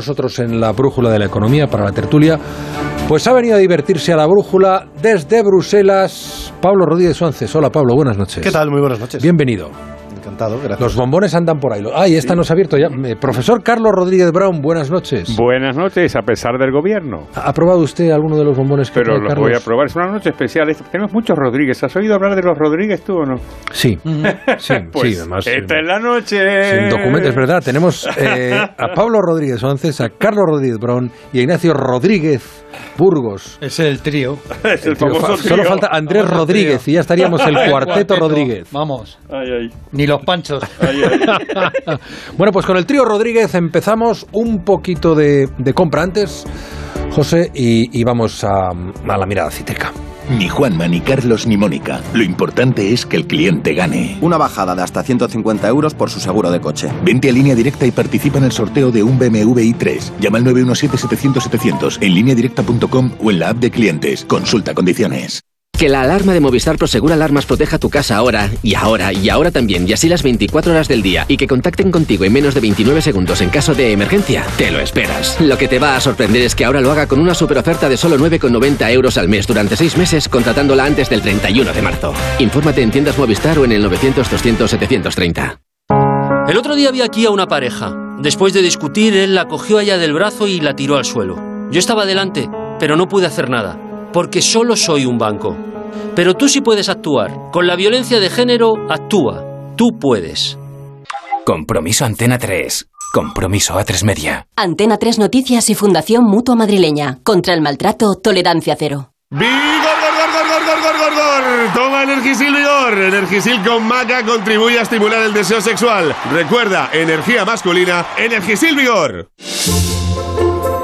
nosotros en la brújula de la economía para la tertulia, pues ha venido a divertirse a la brújula desde Bruselas Pablo Rodríguez Suárez. Hola Pablo, buenas noches. ¿Qué tal? Muy buenas noches. Bienvenido. Encantado, gracias. Los bombones andan por ahí. Ah, y esta nos ha abierto ya. Eh, Profesor Carlos Rodríguez Brown, buenas noches. Buenas noches, a pesar del gobierno. ¿Ha probado usted alguno de los bombones que Pero los Carlos? voy a probar. Es una noche especial. Tenemos muchos Rodríguez. ¿Has oído hablar de los Rodríguez tú o no? Sí, sí, Pues sí, además. esta eh, es la noche. Sin documentos, es verdad. Tenemos eh, a Pablo Rodríguez Suárez, a Carlos Rodríguez Brown y a Ignacio Rodríguez Burgos. Es el trío. Es el famoso fa- Solo falta Andrés Rodríguez y ya estaríamos el cuarteto Rodríguez. Vamos. Ay, ay, Ni los panchos. ay, ay. Bueno, pues con el trío Rodríguez empezamos un poquito de, de compra antes, José, y, y vamos a, a la mirada cítrica. Ni Juanma, ni Carlos, ni Mónica. Lo importante es que el cliente gane. Una bajada de hasta 150 euros por su seguro de coche. Vente a línea directa y participa en el sorteo de un BMW i3. Llama al 917-700-700 en lineadirecta.com o en la app de clientes. Consulta condiciones. Que la alarma de Movistar Prosegura Alarmas proteja tu casa ahora, y ahora, y ahora también, y así las 24 horas del día, y que contacten contigo en menos de 29 segundos en caso de emergencia, te lo esperas. Lo que te va a sorprender es que ahora lo haga con una super oferta de solo 9,90 euros al mes durante 6 meses, contratándola antes del 31 de marzo. Infórmate en tiendas Movistar o en el 900-200-730. El otro día vi aquí a una pareja. Después de discutir, él la cogió allá del brazo y la tiró al suelo. Yo estaba delante, pero no pude hacer nada, porque solo soy un banco. Pero tú sí puedes actuar. Con la violencia de género, actúa. Tú puedes. Compromiso Antena 3. Compromiso A3 Media. Antena 3 Noticias y Fundación Mutua Madrileña. Contra el maltrato, tolerancia cero. ¡Vigor, gor, gor, gor, gor, gor, gor, gor! Toma Energisil Vigor. Energisil con maca contribuye a estimular el deseo sexual. Recuerda, energía masculina, Energisil Vigor.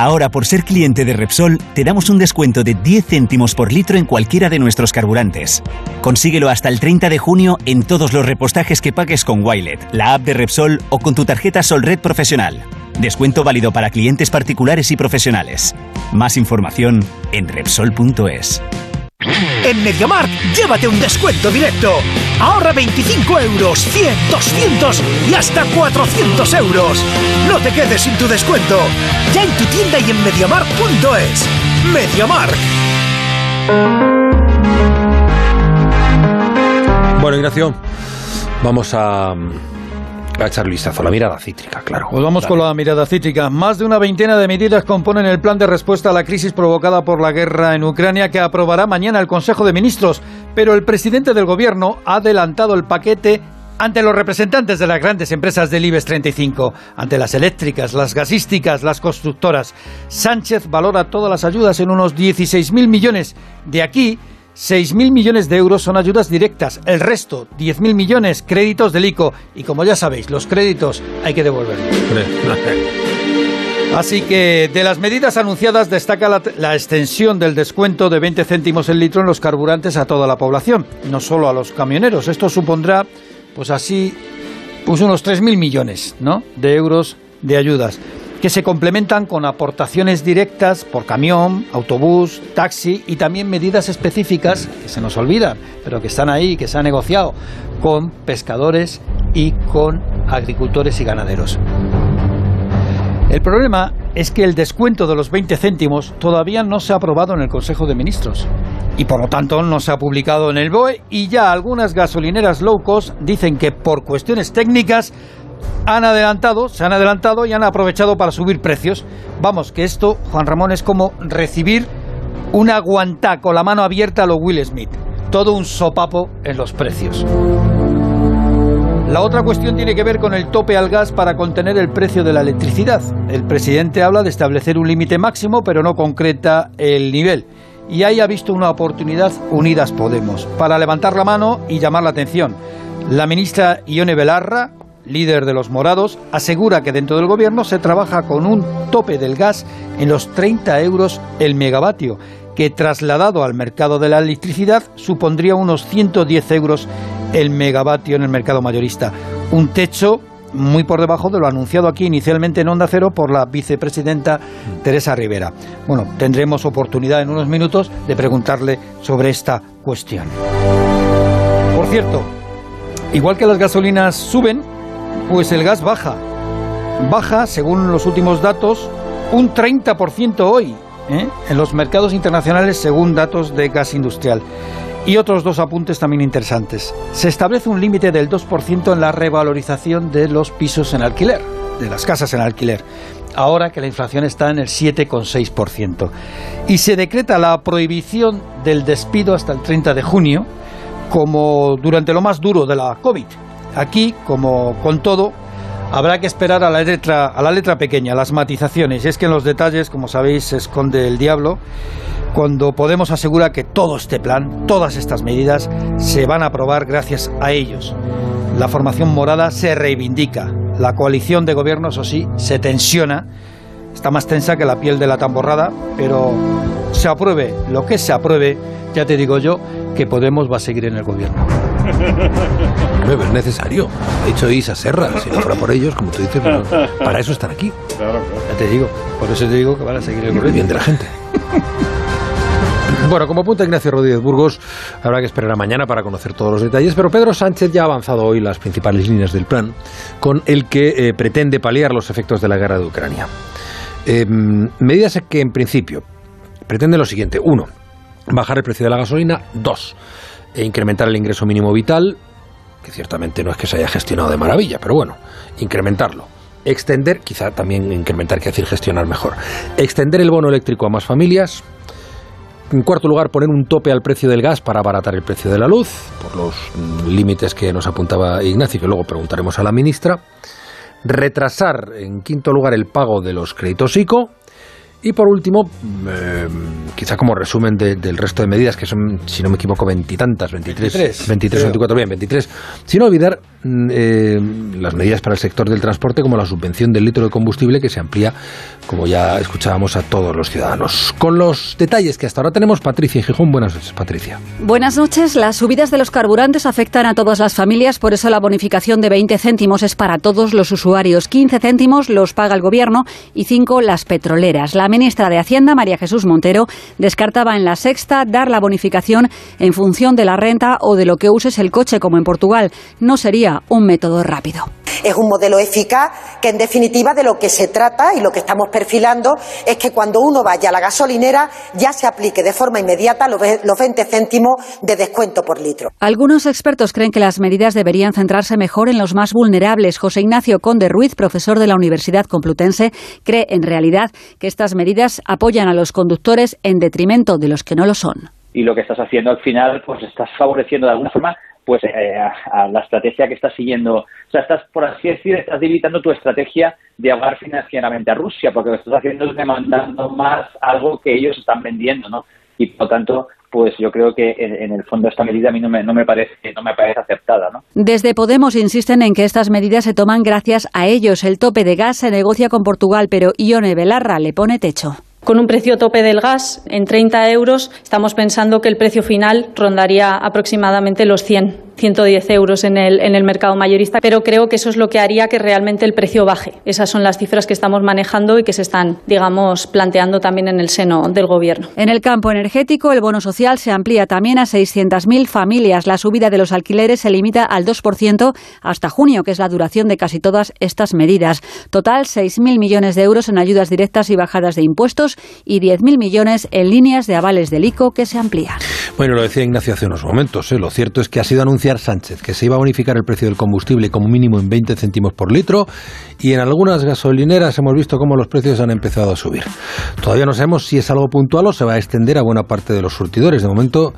Ahora, por ser cliente de Repsol, te damos un descuento de 10 céntimos por litro en cualquiera de nuestros carburantes. Consíguelo hasta el 30 de junio en todos los repostajes que pagues con Wilet, la app de Repsol o con tu tarjeta Solred Profesional. Descuento válido para clientes particulares y profesionales. Más información en Repsol.es. En MediaMarkt, llévate un descuento directo. Ahorra 25 euros, 100, 200 y hasta 400 euros. No te quedes sin tu descuento. Ya en tu tienda y en MediaMarkt.es. MediaMarkt. Bueno, Ignacio, vamos a, a echar vistazo a la mirada cítrica, claro. Pues vamos con la mirada cítrica. Más de una veintena de medidas componen el plan de respuesta a la crisis provocada por la guerra en Ucrania que aprobará mañana el Consejo de Ministros. Pero el presidente del gobierno ha adelantado el paquete ante los representantes de las grandes empresas del IBEX 35, ante las eléctricas, las gasísticas, las constructoras. Sánchez valora todas las ayudas en unos 16.000 millones. De aquí, 6.000 millones de euros son ayudas directas, el resto, 10.000 millones, créditos del ICO. Y como ya sabéis, los créditos hay que devolverlos. Así que de las medidas anunciadas destaca la, la, extensión del descuento de 20 céntimos el litro en los carburantes a toda la población, no solo a los camioneros. Esto supondrá, pues así, pues unos 3.000 millones ¿no? de euros de ayudas que se complementan con aportaciones directas por camión, autobús, taxi y también medidas específicas que se nos olvidan, pero que están ahí, que se han negociado con pescadores y con agricultores y ganaderos. El problema es que el descuento de los 20 céntimos todavía no se ha aprobado en el Consejo de Ministros y por lo tanto no se ha publicado en el BOE y ya algunas gasolineras low cost dicen que por cuestiones técnicas han adelantado, se han adelantado y han aprovechado para subir precios. Vamos, que esto, Juan Ramón, es como recibir una guantá con la mano abierta a lo Will Smith. Todo un sopapo en los precios. La otra cuestión tiene que ver con el tope al gas para contener el precio de la electricidad. El presidente habla de establecer un límite máximo, pero no concreta el nivel. Y ahí ha visto una oportunidad Unidas Podemos para levantar la mano y llamar la atención. La ministra Ione Belarra, líder de los morados, asegura que dentro del gobierno se trabaja con un tope del gas en los 30 euros el megavatio, que trasladado al mercado de la electricidad supondría unos 110 euros el megavatio en el mercado mayorista. un techo muy por debajo de lo anunciado aquí inicialmente en Onda Cero por la vicepresidenta Teresa Rivera. Bueno, tendremos oportunidad en unos minutos de preguntarle sobre esta cuestión. Por cierto, igual que las gasolinas suben, pues el gas baja. Baja, según los últimos datos, un 30% hoy ¿eh? en los mercados internacionales según datos de gas industrial. Y otros dos apuntes también interesantes. Se establece un límite del 2% en la revalorización de los pisos en alquiler, de las casas en alquiler, ahora que la inflación está en el 7,6%. Y se decreta la prohibición del despido hasta el 30 de junio, como durante lo más duro de la COVID. Aquí, como con todo, habrá que esperar a la letra, a la letra pequeña, las matizaciones. Y es que en los detalles, como sabéis, se esconde el diablo cuando Podemos asegura que todo este plan, todas estas medidas, se van a aprobar gracias a ellos. La formación morada se reivindica, la coalición de gobierno, eso sí, se tensiona, está más tensa que la piel de la tamborrada, pero se apruebe lo que se apruebe, ya te digo yo que Podemos va a seguir en el gobierno. No es necesario. Ha dicho Isa Serra, si no fuera por ellos, como tú dices, para eso están aquí. Ya te digo, por eso te digo que van a seguir el gobierno. Bien de la gente. Bueno, como apunta Ignacio Rodríguez Burgos, habrá que esperar a mañana para conocer todos los detalles, pero Pedro Sánchez ya ha avanzado hoy las principales líneas del plan con el que eh, pretende paliar los efectos de la guerra de Ucrania. Eh, medidas que en principio pretende lo siguiente. Uno, bajar el precio de la gasolina. Dos, e incrementar el ingreso mínimo vital, que ciertamente no es que se haya gestionado de maravilla, pero bueno, incrementarlo. Extender, quizá también incrementar, que decir gestionar mejor. Extender el bono eléctrico a más familias, en cuarto lugar, poner un tope al precio del gas para abaratar el precio de la luz, por los límites que nos apuntaba Ignacio, que luego preguntaremos a la ministra. Retrasar, en quinto lugar, el pago de los créditos ICO. Y por último, eh, quizá como resumen del resto de medidas, que son, si no me equivoco, veintitantas, 23, 23, 23 24, bien, 23, sin olvidar eh, las medidas para el sector del transporte, como la subvención del litro de combustible, que se amplía, como ya escuchábamos, a todos los ciudadanos. Con los detalles que hasta ahora tenemos, Patricia y Gijón. Buenas noches, Patricia. Buenas noches. Las subidas de los carburantes afectan a todas las familias, por eso la bonificación de 20 céntimos es para todos los usuarios. 15 céntimos los paga el gobierno y 5 las petroleras. La ministra de Hacienda, María Jesús Montero, descartaba en la sexta dar la bonificación en función de la renta o de lo que uses el coche, como en Portugal. No sería un método rápido. Es un modelo eficaz que, en definitiva, de lo que se trata y lo que estamos perfilando es que cuando uno vaya a la gasolinera ya se aplique de forma inmediata los 20 céntimos de descuento por litro. Algunos expertos creen que las medidas deberían centrarse mejor en los más vulnerables. José Ignacio Conde Ruiz, profesor de la Universidad Complutense, cree en realidad que estas medidas apoyan a los conductores en detrimento de los que no lo son. Y lo que estás haciendo al final, pues estás favoreciendo de alguna forma pues eh, a, la estrategia que estás siguiendo. O sea, estás, por así decir, estás debilitando tu estrategia de ahogar financieramente a Rusia, porque lo que estás haciendo es demandando más algo que ellos están vendiendo, ¿no? Y por lo tanto, pues yo creo que en, el fondo esta medida a mí no me, no me parece no me parece aceptada, ¿no? Desde Podemos insisten en que estas medidas se toman gracias a ellos. El tope de gas se negocia con Portugal, pero Ione Belarra le pone techo. Con un precio tope del gas en 30 euros, estamos pensando que el precio final rondaría aproximadamente los 100 110 euros en el, en el mercado mayorista, pero creo que eso es lo que haría que realmente el precio baje. Esas son las cifras que estamos manejando y que se están, digamos, planteando también en el seno del Gobierno. En el campo energético, el bono social se amplía también a 600.000 familias. La subida de los alquileres se limita al 2% hasta junio, que es la duración de casi todas estas medidas. Total, 6.000 millones de euros en ayudas directas y bajadas de impuestos y 10.000 millones en líneas de avales del ICO que se amplían. Bueno, lo decía Ignacio hace unos momentos. ¿eh? Lo cierto es que ha sido anunciado Sánchez que se iba a bonificar el precio del combustible como mínimo en 20 céntimos por litro y en algunas gasolineras hemos visto cómo los precios han empezado a subir. Todavía no sabemos si es algo puntual o se va a extender a buena parte de los surtidores. De momento,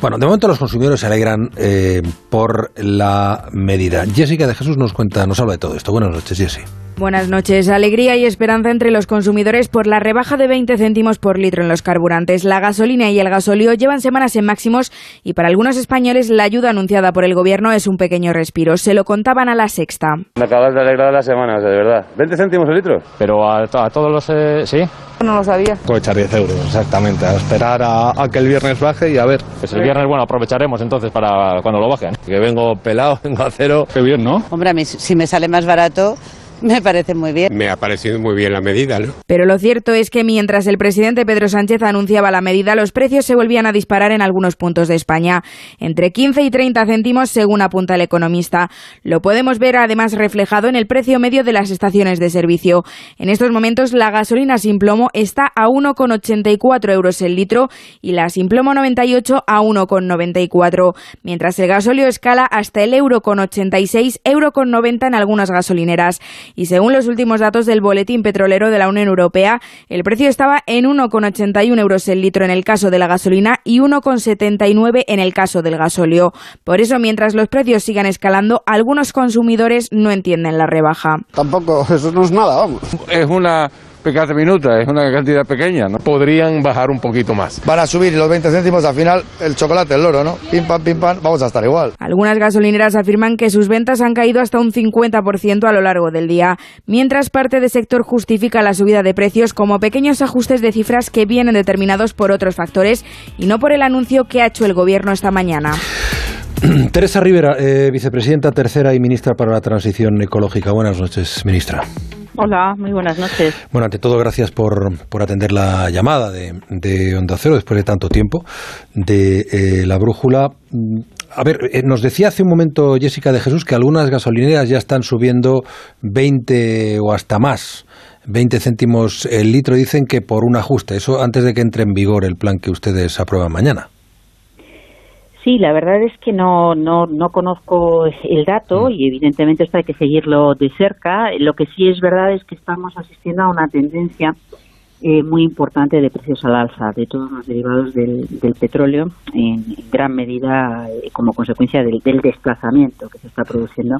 bueno, de momento los consumidores se alegran eh, por la medida. Jessica de Jesús nos cuenta, nos habla de todo esto. Buenas noches, Jessica. Buenas noches. Alegría y esperanza entre los consumidores por la rebaja de 20 céntimos por litro en los carburantes. La gasolina y el gasóleo llevan semanas en máximos y para algunos españoles la ayuda anunciada por el gobierno es un pequeño respiro. Se lo contaban a la sexta. Me acabas de alegrar la semana, de verdad. ¿20 céntimos el litro? Pero a, todos los... Eh, ¿Sí? No lo sabía. Puedo echar 10 euros, exactamente. A esperar a, que el viernes baje y a ver. Pues el viernes, bueno, aprovecharemos entonces para cuando lo bajen. Que vengo pelado, vengo a cero. Qué bien, ¿no? Hombre, a mí si me sale más barato me parece muy bien. Me ha parecido muy bien la medida, ¿no? Pero lo cierto es que mientras el presidente Pedro Sánchez anunciaba la medida, los precios se volvían a disparar en algunos puntos de España, entre 15 y 30 céntimos según apunta el economista. Lo podemos ver además reflejado en el precio medio de las estaciones de servicio. En estos momentos la gasolina sin plomo está a 1,84 euros el litro y la sin plomo 98 a 1,94, mientras el gasóleo escala hasta el euro con 86, euro con 90 en algunas gasolineras y según los últimos datos del Boletín Petrolero de la Unión Europea, el precio estaba en 1,81 euros el litro en el caso de la gasolina y 1,79 en el caso del gasóleo. Por eso, mientras los precios sigan escalando, algunos consumidores no entienden la rebaja. Tampoco, eso no es nada, vamos. Es una de minuta, es una cantidad pequeña, ¿no? Podrían bajar un poquito más. Van a subir los 20 céntimos, al final el chocolate, el loro, ¿no? Pim pam, pim pam, vamos a estar igual. Algunas gasolineras afirman que sus ventas han caído hasta un 50% a lo largo del día, mientras parte del sector justifica la subida de precios como pequeños ajustes de cifras que vienen determinados por otros factores y no por el anuncio que ha hecho el gobierno esta mañana. Teresa Rivera, eh, vicepresidenta tercera y ministra para la transición ecológica. Buenas noches, ministra. Hola, muy buenas noches. Bueno, ante todo, gracias por, por atender la llamada de, de, Onda Cero después de tanto tiempo, de eh, la brújula. Mm, a ver, eh, nos decía hace un momento Jessica de Jesús que algunas gasolineras ya están subiendo 20 o hasta más. 20 céntimos el litro, dicen que por un ajuste. Eso antes de que entre en vigor el plan que ustedes aprueban mañana. Sí, la verdad es que no, no, no conozco el dato mm. y evidentemente esto hay que seguirlo de cerca. Lo que sí es verdad es que estamos asistiendo a una tendencia eh, muy importante de precios al alza de todos los derivados del, petróleo, en, gran medida eh, como consecuencia del, desplazamiento que se está produciendo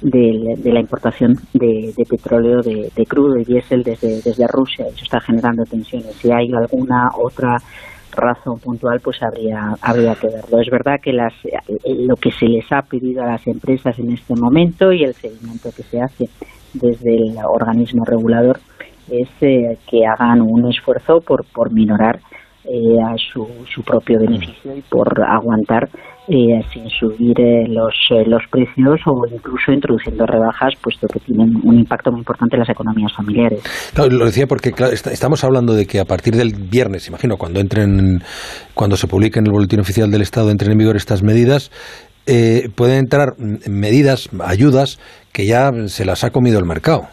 de, la importación de, petróleo, de, crudo y diésel desde, desde Rusia. Eso está generando tensiones. Si hay alguna otra razón puntual, pues habría, habría que verlo. Es verdad que las, lo que se les ha pedido a las empresas en este momento y el seguimiento que se hace desde el organismo regulador es eh, que hagan un esfuerzo por, por minorar eh, a su, su propio beneficio y por aguantar eh, sin subir eh, los, eh, los precios o incluso introduciendo rebajas, puesto que tienen un impacto muy importante en las economías familiares. lo decía porque estamos hablando de que a partir del viernes, imagino, cuando entren, cuando se publique en el boletín oficial del Estado, entren en vigor estas medidas, pueden entrar medidas, ayudas que ya se las ha comido el mercado.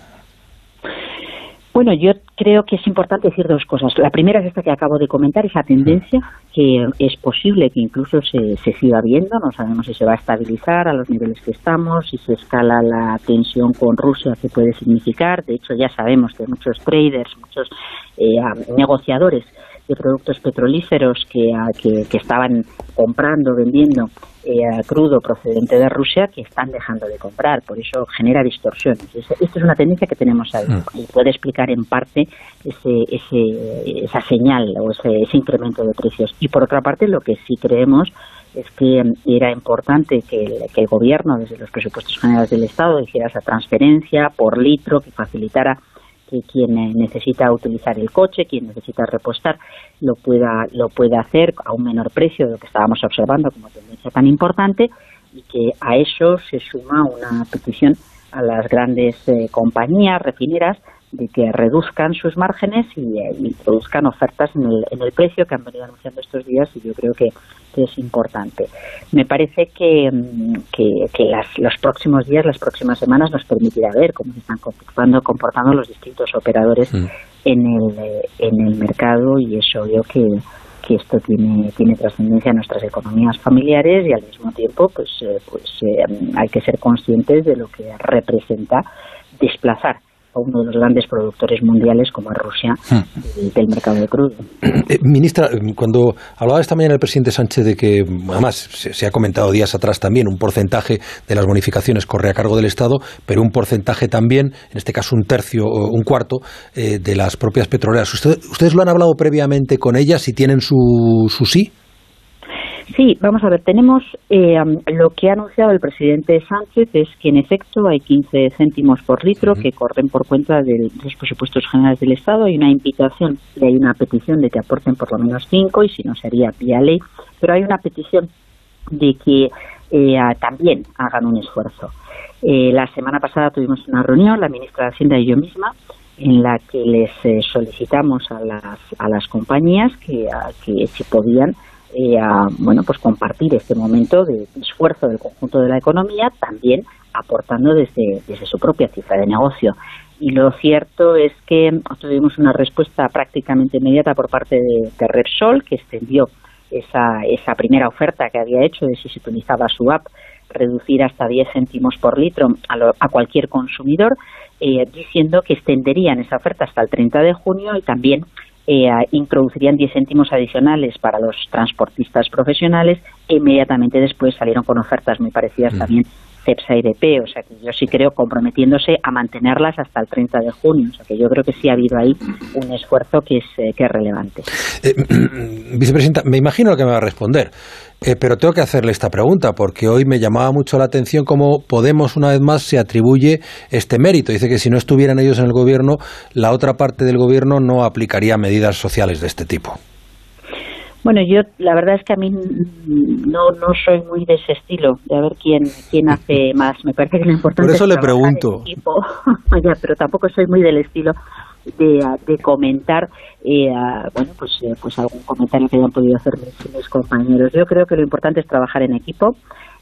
Bueno, yo creo que es importante decir dos cosas. La primera es esta que acabo de comentar, esa tendencia que es posible que incluso se, se siga viendo. No sabemos si se va a estabilizar a los niveles que estamos, si se escala la tensión con Rusia, qué puede significar. De hecho, ya sabemos que muchos traders, muchos eh, negociadores de productos petrolíferos que, que, estaban comprando, vendiendo eh, crudo procedente de Rusia que están dejando de comprar. Por eso genera distorsiones. Esta es una tendencia que tenemos ahí mm. y puede explicar en parte ese, ese, esa señal o ese, ese incremento de precios. Y por otra parte, lo que sí creemos es que era importante que el, que el gobierno, desde los presupuestos generales del Estado, hiciera esa transferencia por litro que facilitara que quien necesita utilizar el coche, quien necesita repostar, lo pueda, lo pueda hacer a un menor precio de lo que estábamos observando como tendencia tan importante y que a eso se suma una petición a las grandes eh, compañías refineras de que reduzcan sus márgenes y, eh, introduzcan ofertas en el, en el, precio que han venido anunciando estos días y yo creo que, es importante. Me parece que, mm, que, las, los próximos días, las próximas semanas nos permitirá ver cómo se están comportando, comportando los distintos operadores mm. en, el, eh, en el mercado y es obvio que, que esto tiene, tiene trascendencia en nuestras economías familiares y al mismo tiempo pues, eh, pues hay que ser conscientes de lo que representa desplazar a uno de los grandes productores mundiales como es Rusia Hmm. del mercado de crudo. Eh, ministra, cuando hablaba esta mañana el presidente Sánchez de que, además, se, se ha comentado días atrás también, un porcentaje de las bonificaciones corre a cargo del Estado, pero un porcentaje también, en este caso un tercio o un cuarto, eh, de las propias petroleras. ¿Usted- ¿Ustedes lo han hablado previamente con ellas y tienen su, su sí? Sí, vamos a ver, tenemos eh, lo que ha anunciado el presidente Sánchez es que en efecto hay 15 céntimos por litro que corren por cuenta de los presupuestos generales del Estado. Hay una invitación y hay una petición de que aporten por lo menos 5 y si no sería vía ley, pero hay una petición de que eh, también hagan un esfuerzo. Eh, la semana pasada tuvimos una reunión, la ministra de Hacienda y yo misma, en la que les eh, solicitamos a las, a las compañías que, a- que si podían eh, a, bueno, pues compartir este momento de esfuerzo del conjunto de la economía, también aportando desde, desde su propia cifra de negocio. Y lo cierto es que tuvimos una respuesta prácticamente inmediata por parte de, de Repsol, que extendió esa, esa primera oferta que había hecho de si se utilizaba su app, reducir hasta 10 céntimos por litro a, lo- a cualquier consumidor, eh, diciendo que extenderían esa oferta hasta el 30 de junio y también eh, introducirían 10 céntimos adicionales para los transportistas profesionales e inmediatamente después salieron con ofertas muy parecidas también CEPSA y BP, o sea que yo sí creo comprometiéndose a mantenerlas hasta el 30 de junio, o sea que yo creo que sí ha habido ahí un esfuerzo que es, eh, relevante. Eh, vicepresidenta, me imagino que me va a responder, eh, pero tengo que hacerle esta pregunta porque hoy me llamaba mucho la atención cómo Podemos una vez más se atribuye este mérito. Dice que si no estuvieran ellos en el gobierno, la otra parte del gobierno no aplicaría medidas sociales de este tipo. Bueno, yo la verdad es que a mí no, no soy muy de ese estilo, de a ver quién, quién hace más. Me parece que lo importante Por eso es le trabajar en pregunto. pero tampoco soy muy del estilo de, de comentar eh, bueno pues eh, pues algún comentario que hayan podido hacer mis, mis compañeros. Yo creo que lo importante es trabajar en equipo.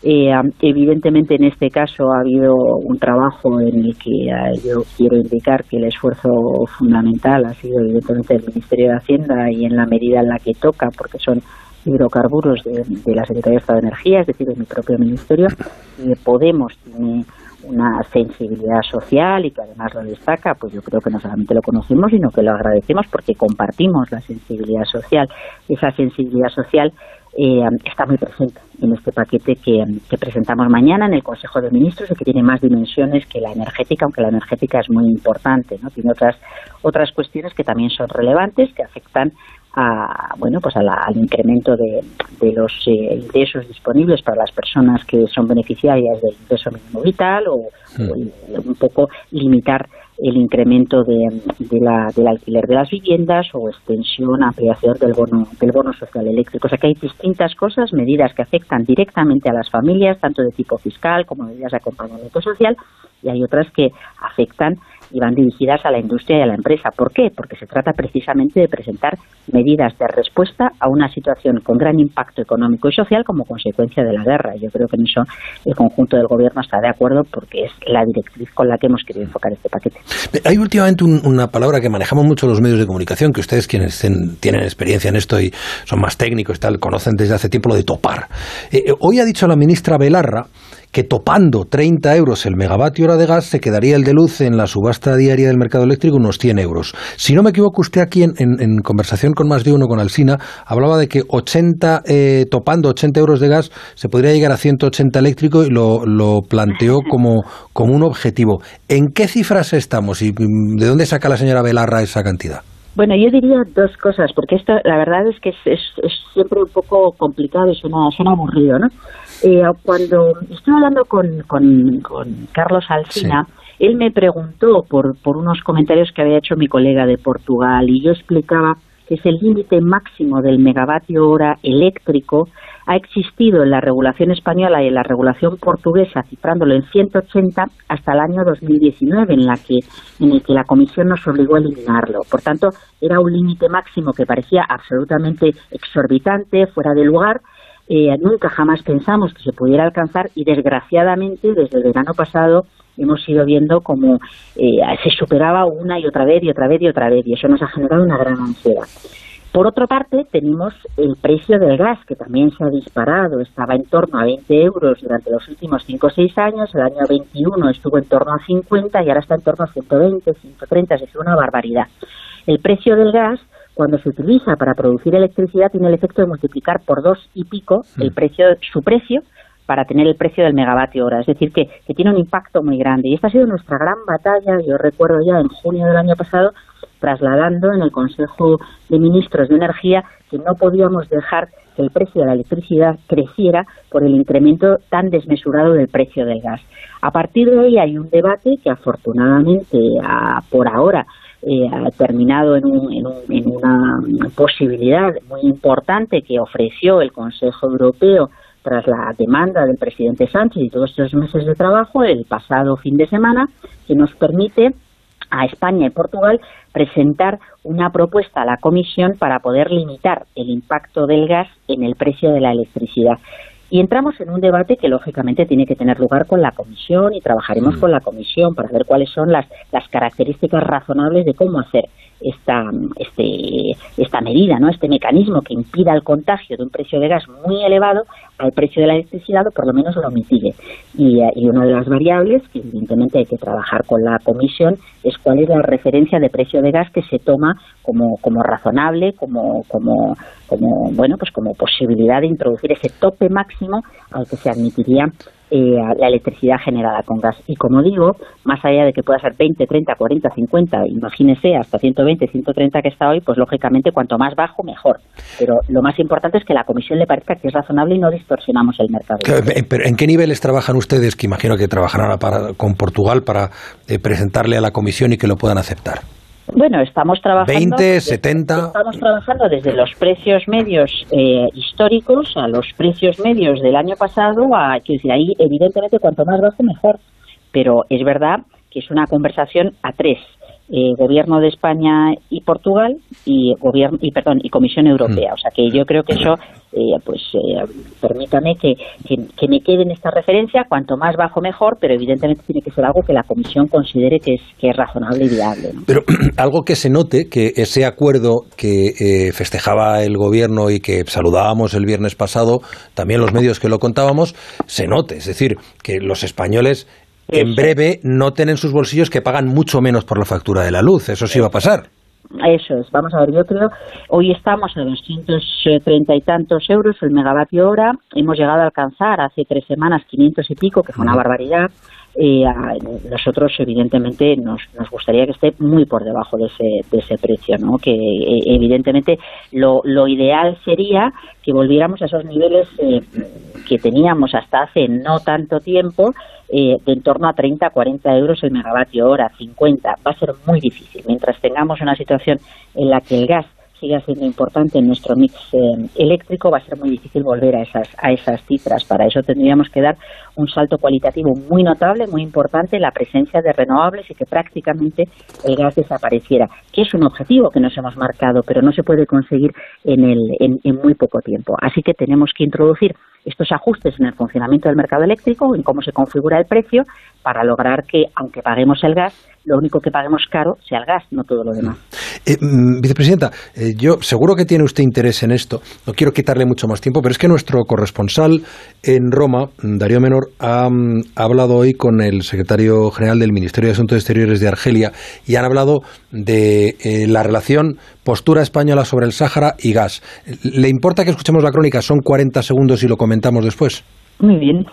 Eh, evidentemente en este caso ha habido un trabajo en el que ah, yo quiero indicar que el esfuerzo fundamental ha sido evidentemente el Ministerio de Hacienda y en la medida en la que toca, porque son hidrocarburos de, de la Secretaría de Estado de Energía, es decir, de mi propio ministerio, y Podemos tiene una sensibilidad social y que además lo destaca, pues yo creo que no solamente lo conocemos, sino que lo agradecemos porque compartimos la sensibilidad social. Esa sensibilidad social eh, está muy presente en este paquete que, que presentamos mañana en el Consejo de Ministros y que tiene más dimensiones que la energética, aunque la energética es muy importante, ¿no? Tiene otras otras cuestiones que también son relevantes, que afectan a, bueno, pues a la- al incremento de, de los eh, ingresos disponibles para las personas que son beneficiarias del ingreso mínimo vital o, o el- un poco limitar el incremento de, la, del alquiler de las viviendas o extensión, ampliación del bono, del bono social eléctrico. O sea que hay distintas cosas, medidas que afectan directamente a las familias, tanto de tipo fiscal como medidas de acompañamiento social, y hay otras que afectan y van dirigidas a la industria y a la empresa. ¿Por qué? Porque se trata precisamente de presentar medidas de respuesta a una situación con gran impacto económico y social como consecuencia de la guerra. Yo creo que en eso el conjunto del gobierno está de acuerdo porque es la directriz con la que hemos querido enfocar este paquete. Hay últimamente un- una palabra que manejamos mucho los medios de comunicación, que ustedes quienes tienen experiencia en esto y son más técnicos tal, conocen desde hace tiempo lo de topar. Eh, eh, hoy ha dicho la ministra Belarra que topando 30 euros el megavatio hora de gas se quedaría el de luz en la subasta diaria del mercado eléctrico unos 100 euros. Si no me equivoco, usted aquí en, en- conversación con más de uno, con Alsina, hablaba de que 80, eh, topando 80 euros de gas se podría llegar a 180 eléctrico y lo, lo planteó como, como un objetivo. ¿En qué cifras estamos y mm, de dónde saca la señora Belarra esa cantidad? Bueno, yo diría dos cosas, porque esto la verdad es que es, es, es siempre un poco complicado y suena, suena aburrido, ¿no? Eh, cuando estuve hablando con, con, con Carlos Alsina, él me preguntó por, por unos comentarios que había hecho mi colega de Portugal y yo explicaba que es el límite máximo del megavatio hora eléctrico ha existido en la regulación española y en la regulación portuguesa, cifrándolo en 180 hasta el año 2019, en la que en el que la Comisión nos obligó a eliminarlo. Por tanto, era un límite máximo que parecía absolutamente exorbitante, fuera de lugar. Eh, nunca jamás pensamos que se pudiera alcanzar y desgraciadamente desde el verano pasado hemos ido viendo como eh, se superaba una y otra vez y otra vez y otra vez y eso nos ha generado una gran ansiedad. Por otra parte, tenemos el precio del gas, que también se ha disparado. Estaba en torno a 20 euros durante los últimos 5 o 6 años. El año 21 estuvo en torno a 50 y ahora está en torno a 120, 130. Es decir, una barbaridad. El precio del gas, cuando se utiliza para producir electricidad, tiene el efecto de multiplicar por dos y pico el precio, su precio para tener el precio del megavatio hora. Es decir, que, que tiene un impacto muy grande. Y esta ha sido nuestra gran batalla. Yo recuerdo ya en junio del año pasado trasladando en el Consejo de Ministros de Energía que no podíamos dejar que el precio de la electricidad creciera por el incremento tan desmesurado del precio del gas. A partir de ahí hay un debate que afortunadamente por ahora eh, ha terminado en, en una posibilidad muy importante que ofreció el Consejo Europeo tras la demanda del presidente Sánchez y todos estos meses de trabajo el pasado fin de semana que nos permite a España y Portugal presentar una propuesta a la Comisión para poder limitar el impacto del gas en el precio de la electricidad. Y entramos en un debate que lógicamente tiene que tener lugar con la Comisión y trabajaremos con la Comisión para ver cuáles son las, las características razonables de cómo hacer esta, este, esta medida, ¿no? este mecanismo que impida el contagio de un precio de gas muy elevado al precio de la electricidad o por lo menos lo mitigue. Y, eh, y una de las variables que evidentemente hay que trabajar con la Comisión es cuál es la referencia de precio de gas que se toma como, como razonable, como, como, como, bueno, pues como posibilidad de introducir ese tope máximo al que se admitiría eh, la electricidad generada con gas. Y como digo, más allá de que pueda ser 20, 30, 40, 50, imagínese hasta 120, 130 que está hoy, pues lógicamente cuanto más bajo, mejor. Pero lo más importante es que la Comisión le parezca que es razonable y no distorsionamos el mercado. Eh, pero ¿en qué niveles trabajan ustedes, que imagino que trabajarán para, con Portugal, para eh, presentarle a la Comisión y que lo puedan aceptar? Bueno, estamos trabajando. 20, 70. Estamos trabajando desde los precios medios eh, históricos a los precios medios del año pasado. A, que decir, ahí, evidentemente, cuanto más bajo, mejor. Pero es verdad que es una conversación a tres. Eh, gobierno de España y Portugal y gobierno y perdón y Comisión Europea. O sea que yo creo que eso eh, pues eh, permítame que, que, me quede en esta referencia. Cuanto más bajo mejor pero evidentemente tiene que ser algo que la Comisión considere que es que es razonable y viable pero algo que se note que ese acuerdo que eh, festejaba el gobierno y que saludábamos el viernes pasado también los medios que lo contábamos se note. Es decir que los españoles en breve noten en sus bolsillos que pagan mucho menos por la factura de la luz. Eso sí va a pasar. Eso es, vamos a ver, yo creo, hoy estamos a 230 y tantos euros el megavatio hora, hemos llegado a alcanzar hace tres semanas 500 y pico, que fue una barbaridad, eh, nosotros evidentemente nos, nos gustaría que esté muy por debajo de ese, de ese precio, ¿no? que eh, evidentemente lo, lo ideal sería que volviéramos a esos niveles eh, que teníamos hasta hace no tanto tiempo, eh, de en torno a 30, 40 euros el megavatio hora, 50. Va a ser muy difícil. Mientras tengamos una situación en la que el gas siga siendo importante en nuestro mix eh, eléctrico, va a ser muy difícil volver a esas, a esas cifras. Para eso tendríamos que dar un salto cualitativo muy notable, muy importante, la presencia de renovables y que prácticamente el gas desapareciera, que es un objetivo que nos hemos marcado, pero no se puede conseguir en, el, en muy poco tiempo. Así que tenemos que introducir estos ajustes en el funcionamiento del mercado eléctrico, en cómo se configura el precio, para lograr que, aunque paguemos el gas, lo único que paguemos caro sea el gas, no todo lo demás. Eh, mm, vicepresidenta, eh, yo seguro que tiene usted interés en esto. No quiero quitarle mucho más tiempo, pero es que nuestro corresponsal en Roma, Darío Menor, ha, mm, hablado hoy con el secretario general del Ministerio de Asuntos Exteriores de Argelia y han hablado de eh, la relación postura española sobre el Sáhara y gas. ¿Le importa que escuchemos la crónica? Son 40 segundos y lo comentamos después. Muy bien.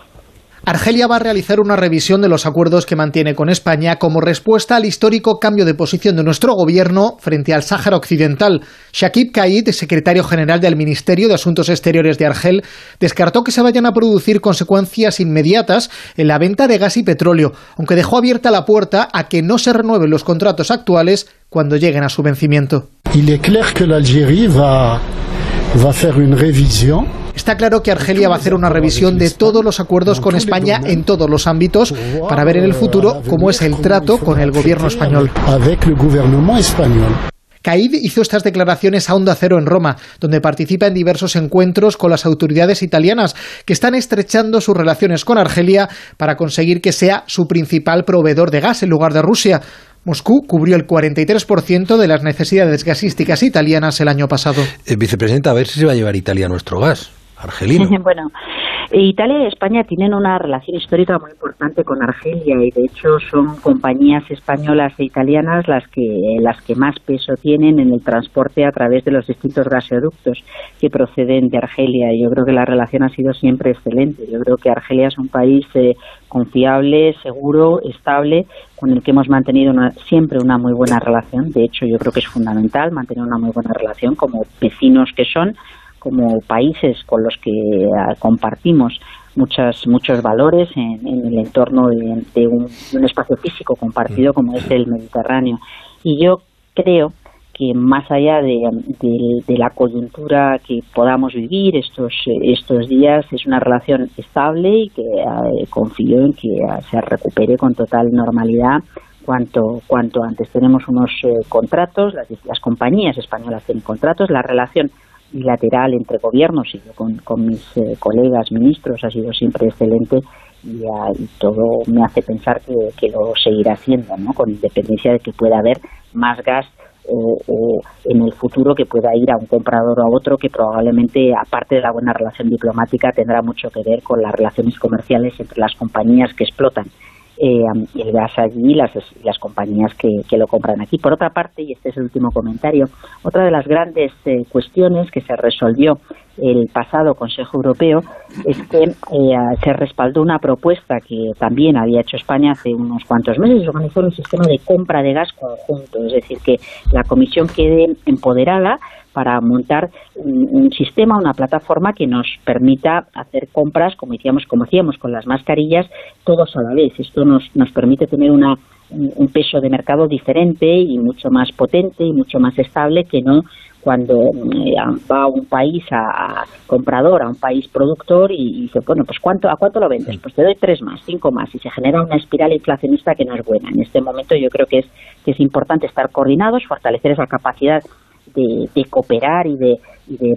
Argelia va a realizar una revisión de los acuerdos que mantiene con España como respuesta al histórico cambio de posición de nuestro gobierno frente al Sáhara Occidental. Shakib Kaid, secretario general del Ministerio de Asuntos Exteriores de Argel, descartó que se vayan a producir consecuencias inmediatas en la venta de gas y petróleo, aunque dejó abierta la puerta a que no se renueven los contratos actuales cuando lleguen a su vencimiento. Il est clair que l'Algérie va, va faire une révision Está claro que Argelia va a hacer una revisión de todos los acuerdos con España en todos los ámbitos para ver en el futuro cómo es el trato con el gobierno español. Caid hizo estas declaraciones a Onda Cero en Roma, donde participa en diversos encuentros con las autoridades italianas que están estrechando sus relaciones con Argelia para conseguir que sea su principal proveedor de gas en lugar de Rusia. Moscú cubrió el 43% de las necesidades gasísticas italianas el año pasado. Eh, vicepresidenta, a ver si se va a llevar Italia nuestro gas bueno, Italia y España tienen una relación histórica muy importante con Argelia y de hecho son compañías españolas e italianas las que las que más peso tienen en el transporte a través de los distintos gasoductos que proceden de Argelia. Yo creo que la relación ha sido siempre excelente. Yo creo que Argelia es un país eh, confiable, seguro, estable, con el que hemos mantenido siempre una muy buena relación. De hecho, yo creo que es fundamental mantener una muy buena relación como vecinos que son como países con los que ah, compartimos muchas, muchos valores en, el entorno de, un, espacio físico compartido como es el Mediterráneo. Y yo creo que más allá de, la coyuntura que podamos vivir estos, estos días, es una relación estable y que eh, confío en que ah, se recupere con total normalidad cuanto, cuanto antes. Tenemos unos eh, contratos, las, las compañías españolas tienen contratos, la relación bilateral entre gobiernos y con, con mis eh, colegas ministros ha sido siempre excelente y, ah, todo me hace pensar que, lo seguirá haciendo, ¿no? con independencia de que pueda haber más gas o, en el futuro que pueda ir a un comprador o a otro que probablemente, aparte de la buena relación diplomática, tendrá mucho que ver con las relaciones comerciales entre las compañías que explotan eh, el gas allí las, las compañías que, lo compran aquí. Por otra parte, y este es el último comentario, otra de las grandes eh, cuestiones que se resolvió el pasado Consejo Europeo es que eh, se respaldó una propuesta que también había hecho España hace unos cuantos meses, organizó un sistema de compra de gas conjunto, es decir, que la Comisión quede empoderada para montar un, sistema, una plataforma que nos permita hacer compras, como decíamos, como hacíamos con las mascarillas, todos a la vez. Esto nos, nos permite tener una, un peso de mercado diferente y mucho más potente y mucho más estable que no cuando eh, va un país a, comprador, a un país productor y, dice, bueno, pues ¿cuánto, ¿a cuánto lo vendes? Pues te doy tres más, cinco más y se genera una espiral inflacionista que no es buena. En este momento yo creo que es, que es importante estar coordinados, fortalecer esa capacidad de, cooperar y de,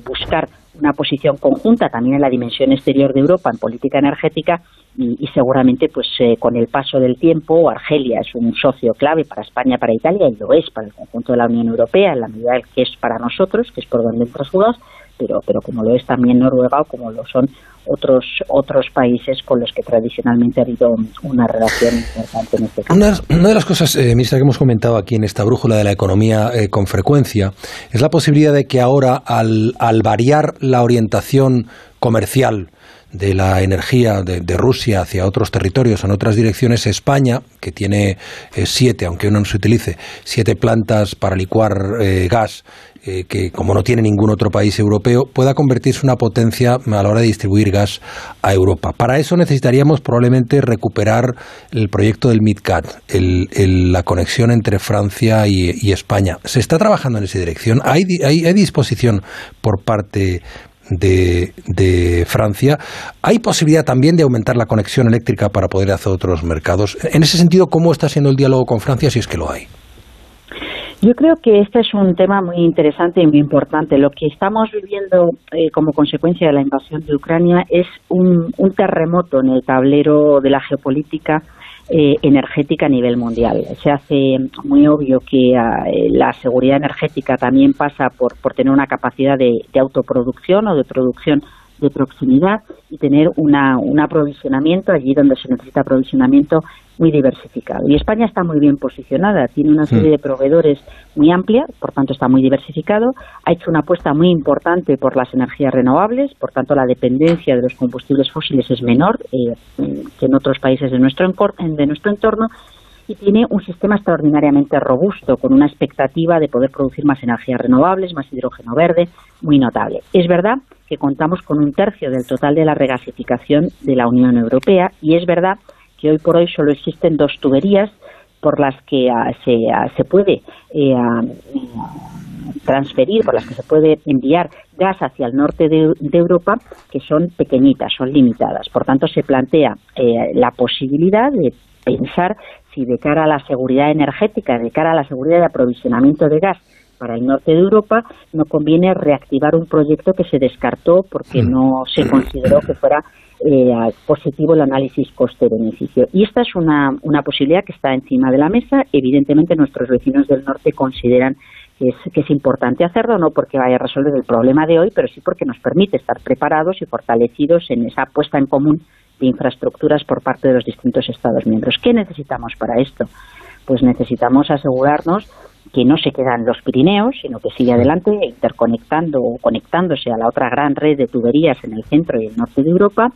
buscar una posición conjunta también en la dimensión exterior de Europa en política energética y, seguramente pues eh, con el paso del tiempo Argelia es un socio clave para España, para Italia y lo es para el conjunto de la Unión Europea en la medida que es para nosotros, que es por donde entras jugas, pero, pero como lo es también Noruega o como lo son otros otros países con los que tradicionalmente ha habido una relación importante en este caso. Una, de las cosas, eh, ministra, que hemos comentado aquí en esta brújula de la economía eh, con frecuencia es la posibilidad de que ahora, al, al variar la orientación comercial, de la energía de, Rusia hacia otros territorios, en otras direcciones, España, que tiene eh, siete, aunque uno no se utilice, siete plantas para licuar eh, gas, eh, que como no tiene ningún otro país europeo, pueda convertirse en una potencia a la hora de distribuir gas a Europa. Para eso necesitaríamos probablemente recuperar el proyecto del MidCat, la conexión entre Francia y, España. ¿Se está trabajando en esa dirección? ¿Hay, hay, hay disposición por parte de, Francia. ¿Hay posibilidad también de aumentar la conexión eléctrica para poder hacer otros mercados? En ese sentido, ¿cómo está siendo el diálogo con Francia si es que lo hay? Yo creo que este es un tema muy interesante y muy importante. Lo que estamos viviendo eh, como consecuencia de la invasión de Ucrania es un, terremoto en el tablero de la geopolítica eh, energética a nivel mundial. Se hace muy obvio que ah, eh, la seguridad energética también pasa por, por tener una capacidad de, de autoproducción o de producción de proximidad y tener una, un aprovisionamiento allí donde se necesita aprovisionamiento muy diversificado. Y España está muy bien posicionada, tiene una serie de proveedores muy amplia, por tanto está muy diversificado, ha hecho una apuesta muy importante por las energías renovables, por tanto la dependencia de los combustibles fósiles es menor eh, que en otros países de nuestro, de nuestro entorno y tiene un sistema extraordinariamente robusto, con una expectativa de poder producir más energías renovables, más hidrógeno verde, muy notable. Es verdad que contamos con un tercio del total de la regasificación de la Unión Europea y es verdad que hoy por hoy solo existen dos tuberías por las que ah, se, ah, se, puede eh, ah, transferir, por las que se puede enviar gas hacia el norte de, Europa, que son pequeñitas, son limitadas. Por tanto, se plantea eh, la posibilidad de pensar si de cara a la seguridad energética, de cara a la seguridad de aprovisionamiento de gas para el norte de Europa, no conviene reactivar un proyecto que se descartó porque no se consideró que fuera eh, positivo el análisis coste-beneficio. Y esta es una, una posibilidad que está encima de la mesa. Evidentemente, nuestros vecinos del norte consideran que es, que es importante hacerlo, no porque vaya a resolver el problema de hoy, pero sí porque nos permite estar preparados y fortalecidos en esa puesta en común de infraestructuras por parte de los distintos Estados miembros. ¿Qué necesitamos para esto? Pues necesitamos asegurarnos que no se queda en los Pirineos, sino que sigue adelante interconectando o conectándose a la otra gran red de tuberías en el centro y el norte de Europa.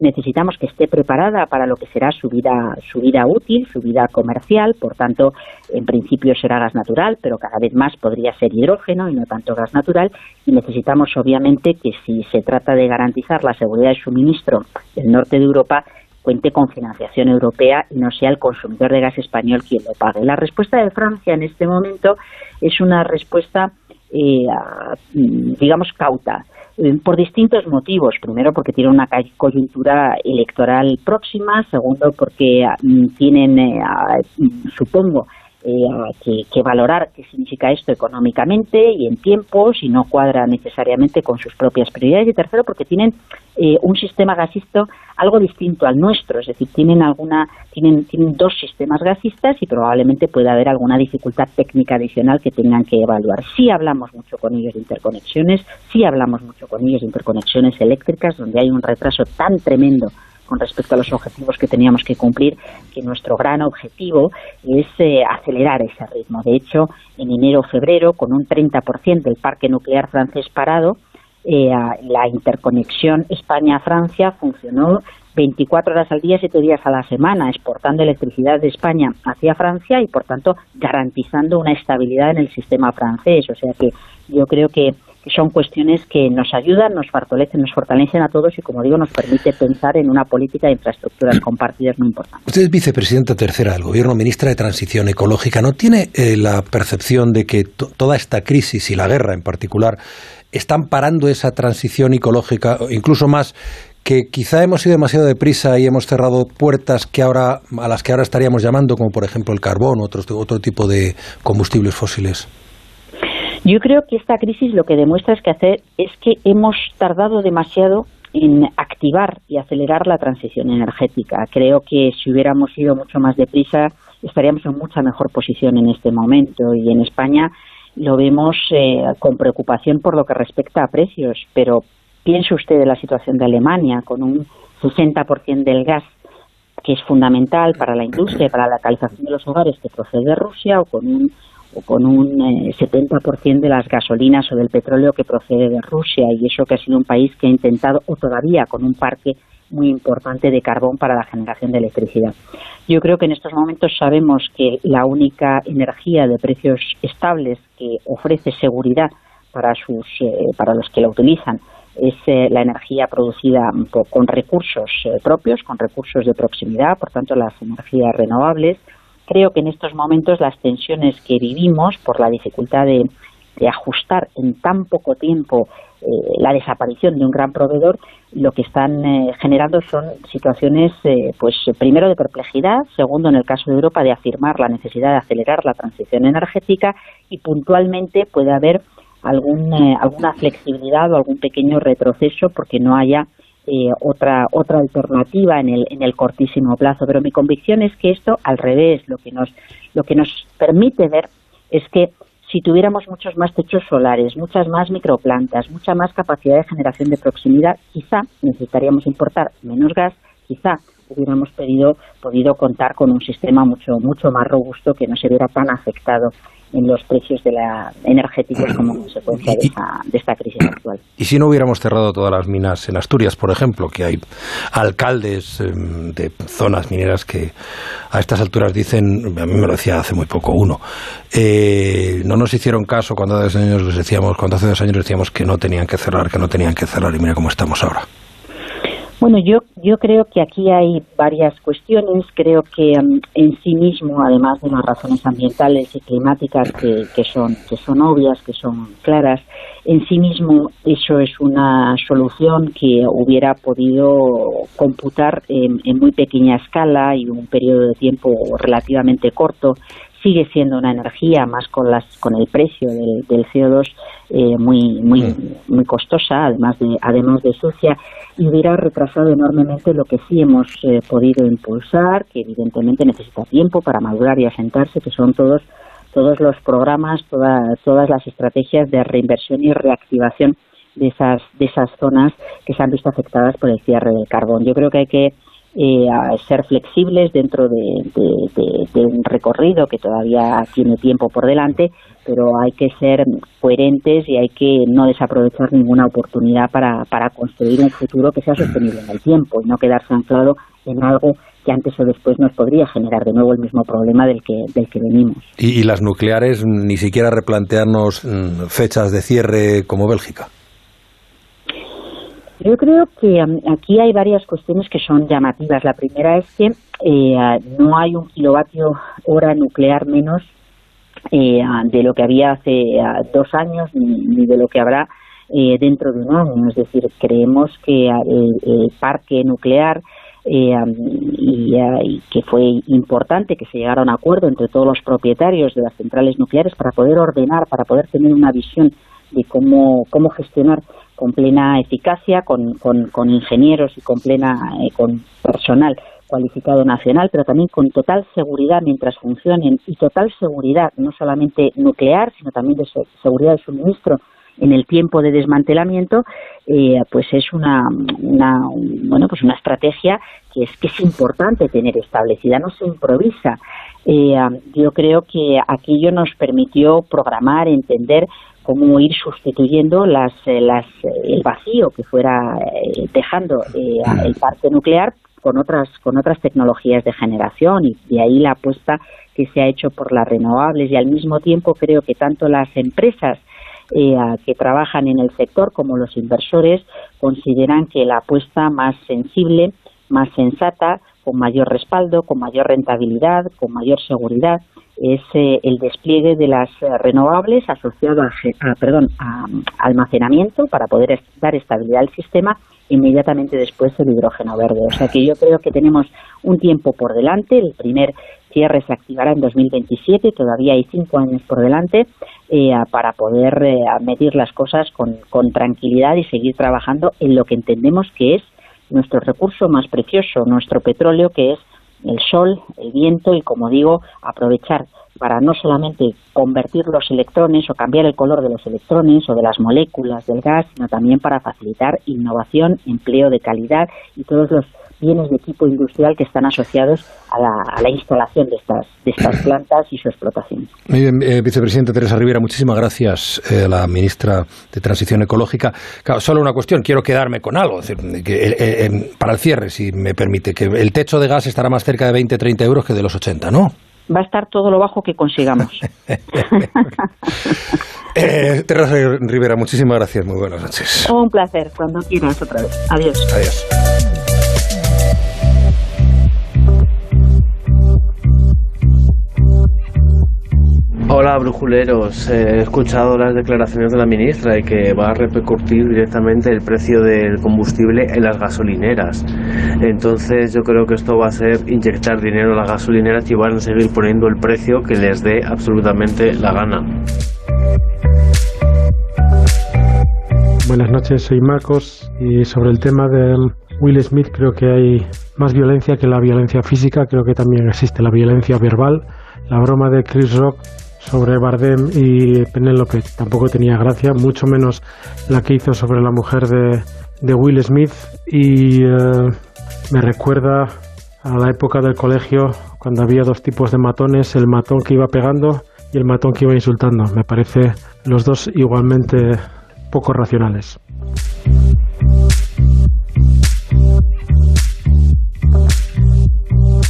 Necesitamos que esté preparada para lo que será su vida, su vida útil, su vida comercial, por tanto, en principio será gas natural, pero cada vez más podría ser hidrógeno y no tanto gas natural. Y necesitamos, obviamente, que si se trata de garantizar la seguridad de suministro del norte de Europa, cuente con financiación europea y no sea el consumidor de gas español quien lo pague. La respuesta de Francia en este momento es una respuesta, eh, digamos, cauta eh, por distintos motivos. Primero, porque tiene una coyuntura electoral próxima. Segundo, porque mm, tienen, eh, supongo, eh, que, valorar qué significa esto económicamente y en tiempo, si no cuadra necesariamente con sus propias prioridades. Y tercero, porque tienen eh, un sistema gasista algo distinto al nuestro, es decir, tienen alguna, tienen, tienen dos sistemas gasistas y probablemente pueda haber alguna dificultad técnica adicional que tengan que evaluar. Sí hablamos mucho con ellos de interconexiones, sí hablamos mucho con ellos de interconexiones eléctricas, donde hay un retraso tan tremendo con respecto a los objetivos que teníamos que cumplir, que nuestro gran objetivo es eh, acelerar ese ritmo. De hecho, en enero-febrero, con un 30% del parque nuclear francés parado, eh, la interconexión España-Francia funcionó 24 horas al día, 7 días a la semana, exportando electricidad de España hacia Francia y, por tanto, garantizando una estabilidad en el sistema francés. O sea que yo creo que son cuestiones que nos ayudan, nos fortalecen, nos fortalecen a todos y, como digo, nos permite pensar en una política de infraestructuras compartidas muy importante. Usted es vicepresidenta tercera del Gobierno, ministra de Transición Ecológica. ¿No tiene eh, la percepción de que toda esta crisis y la guerra en particular están parando esa transición ecológica, incluso más que quizá hemos ido demasiado deprisa y hemos cerrado puertas que ahora a las que ahora estaríamos llamando, como por ejemplo el carbón o otro, otro tipo de combustibles fósiles? Yo creo que esta crisis lo que demuestra es que hacer es que hemos tardado demasiado en activar y acelerar la transición energética. Creo que si hubiéramos ido mucho más deprisa estaríamos en mucha mejor posición en este momento y en España lo vemos eh, con preocupación por lo que respecta a precios, pero piense usted en la situación de Alemania con un 60% del gas que es fundamental para la industria, para la calefacción de los hogares que procede de Rusia o con un o con un 70% eh, de las gasolinas o del petróleo que procede de Rusia y eso que ha sido un país que ha intentado o todavía con un parque muy importante de carbón para la generación de electricidad. Yo creo que en estos momentos sabemos que la única energía de precios estables que ofrece seguridad para sus eh, para los que la utilizan es eh, la energía producida con recursos propios, con recursos de proximidad, por tanto las energías renovables creo que en estos momentos las tensiones que vivimos por la dificultad de, ajustar en tan poco tiempo eh, la desaparición de un gran proveedor, lo que están eh, generando son situaciones, eh, pues primero de perplejidad, segundo en el caso de Europa de afirmar la necesidad de acelerar la transición energética y puntualmente puede haber algún, alguna flexibilidad o algún pequeño retroceso porque no haya eh, otra otra alternativa en el en el cortísimo plazo pero mi convicción es que esto al revés lo que nos lo que nos permite ver es que si tuviéramos muchos más techos solares, muchas más microplantas, mucha más capacidad de generación de proximidad, quizá necesitaríamos importar menos gas, quizá hubiéramos pedido, podido contar con un sistema mucho mucho más robusto que no se viera tan afectado en los precios de la energéticos como consecuencia de esta, de esta crisis actual. Y si no hubiéramos cerrado todas las minas en Asturias, por ejemplo, que hay alcaldes em, de zonas mineras que a estas alturas dicen, a mí me lo decía hace muy poco uno, eh, no nos hicieron caso cuando hace dos años les decíamos, cuando hace dos años decíamos que no tenían que cerrar, que no tenían que cerrar, y mira cómo estamos ahora. Bueno, yo, yo creo que aquí hay varias cuestiones. Creo que mm, en sí mismo, además de las razones ambientales y climáticas que, que, son, que son obvias, que son claras, en sí mismo eso es una solución que hubiera podido computar en, en muy pequeña escala y un periodo de tiempo relativamente corto sigue siendo una energía más con las con el precio del, del CO2 eh, muy muy muy costosa además de además de sucia y hubiera retrasado enormemente lo que sí hemos eh, podido impulsar que evidentemente necesita tiempo para madurar y asentarse que son todos todos los programas todas todas las estrategias de reinversión y reactivación de esas de esas zonas que se han visto afectadas por el cierre del carbón. Yo creo que hay que eh, a ser flexibles dentro de, un recorrido que todavía tiene tiempo por delante, pero hay que ser coherentes y hay que no desaprovechar ninguna oportunidad para, para construir un futuro que sea sostenible en el tiempo y no quedarse anclado en algo que antes o después nos podría generar de nuevo el mismo problema del que, del que venimos. ¿Y, y las nucleares ni siquiera replantearnos mm, fechas de cierre como Bélgica? Yo creo que um, aquí hay varias cuestiones que son llamativas. La primera es que eh, no hay un kilovatio hora nuclear menos eh, de lo que había hace eh, dos años ni, de lo que habrá dentro de un año. Es decir, creemos que el, parque nuclear um, y, que fue importante que se llegara a un acuerdo entre todos los propietarios de las centrales nucleares para poder ordenar, para poder tener una visión de cómo, cómo gestionar con plena eficacia, con, con, ingenieros y con plena eh, con personal cualificado nacional, pero también con total seguridad mientras funcionen y total seguridad no solamente nuclear, sino también de seguridad de suministro en el tiempo de desmantelamiento, eh, pues es una, una, bueno pues una estrategia que es que es importante tener establecida, no se improvisa. Eh, yo creo que aquello nos permitió programar, entender cómo ir sustituyendo las, eh, las, eh, el vacío que fuera eh, dejando el parque nuclear con otras con otras tecnologías de generación y de ahí la apuesta que se ha hecho por las renovables y al mismo tiempo creo que tanto las empresas que trabajan en el sector como los inversores consideran que la apuesta más sensible, más sensata, con mayor respaldo, con mayor rentabilidad, con mayor seguridad es eh, el despliegue de las eh, renovables asociado a, perdón, a, almacenamiento para poder dar estabilidad al sistema inmediatamente después el hidrógeno verde. O sea que yo creo que tenemos un tiempo por delante. El primer cierre se activará en 2027, todavía hay cinco años por delante eh, para poder medir las cosas con tranquilidad y seguir trabajando en lo que entendemos que es nuestro recurso más precioso, nuestro petróleo, que es el sol, el viento y, como digo, aprovechar para no solamente convertir los electrones o cambiar el color de los electrones o de las moléculas del gas, sino también para facilitar innovación, empleo de calidad y todos los bienes de equipo industrial que están asociados a la, instalación de estas, de estas plantas y su explotación. Muy bien, eh, vicepresidente Teresa Rivera, muchísimas gracias a eh, la ministra de Transición Ecológica. solo una cuestión, quiero quedarme con algo, que, eh, para el cierre, si me permite, que el techo de gas estará más cerca de 20, 30 euros que de los 80, ¿no? Va a estar todo lo bajo que consigamos. Teresa Rivera, muchísimas gracias, muy buenas noches. Un placer, cuando quieras otra vez. Adiós. Adiós. Hola, brujuleros. He escuchado las declaraciones de la ministra y que va a repercutir directamente el precio del combustible en las gasolineras. Entonces, yo creo que esto va a ser inyectar dinero a las gasolineras y van a seguir poniendo el precio que les dé absolutamente la gana. Buenas noches, soy Marcos y sobre el tema de Will Smith creo que hay más violencia que la violencia física, creo que también existe la violencia verbal. La broma de Chris Rock sobre Bardem y Penélope tampoco tenía gracia, mucho menos la que hizo sobre la mujer de, Will Smith y eh, me recuerda a la época del colegio cuando había dos tipos de matones, el matón que iba pegando y el matón que iba insultando. Me parece los dos igualmente poco racionales.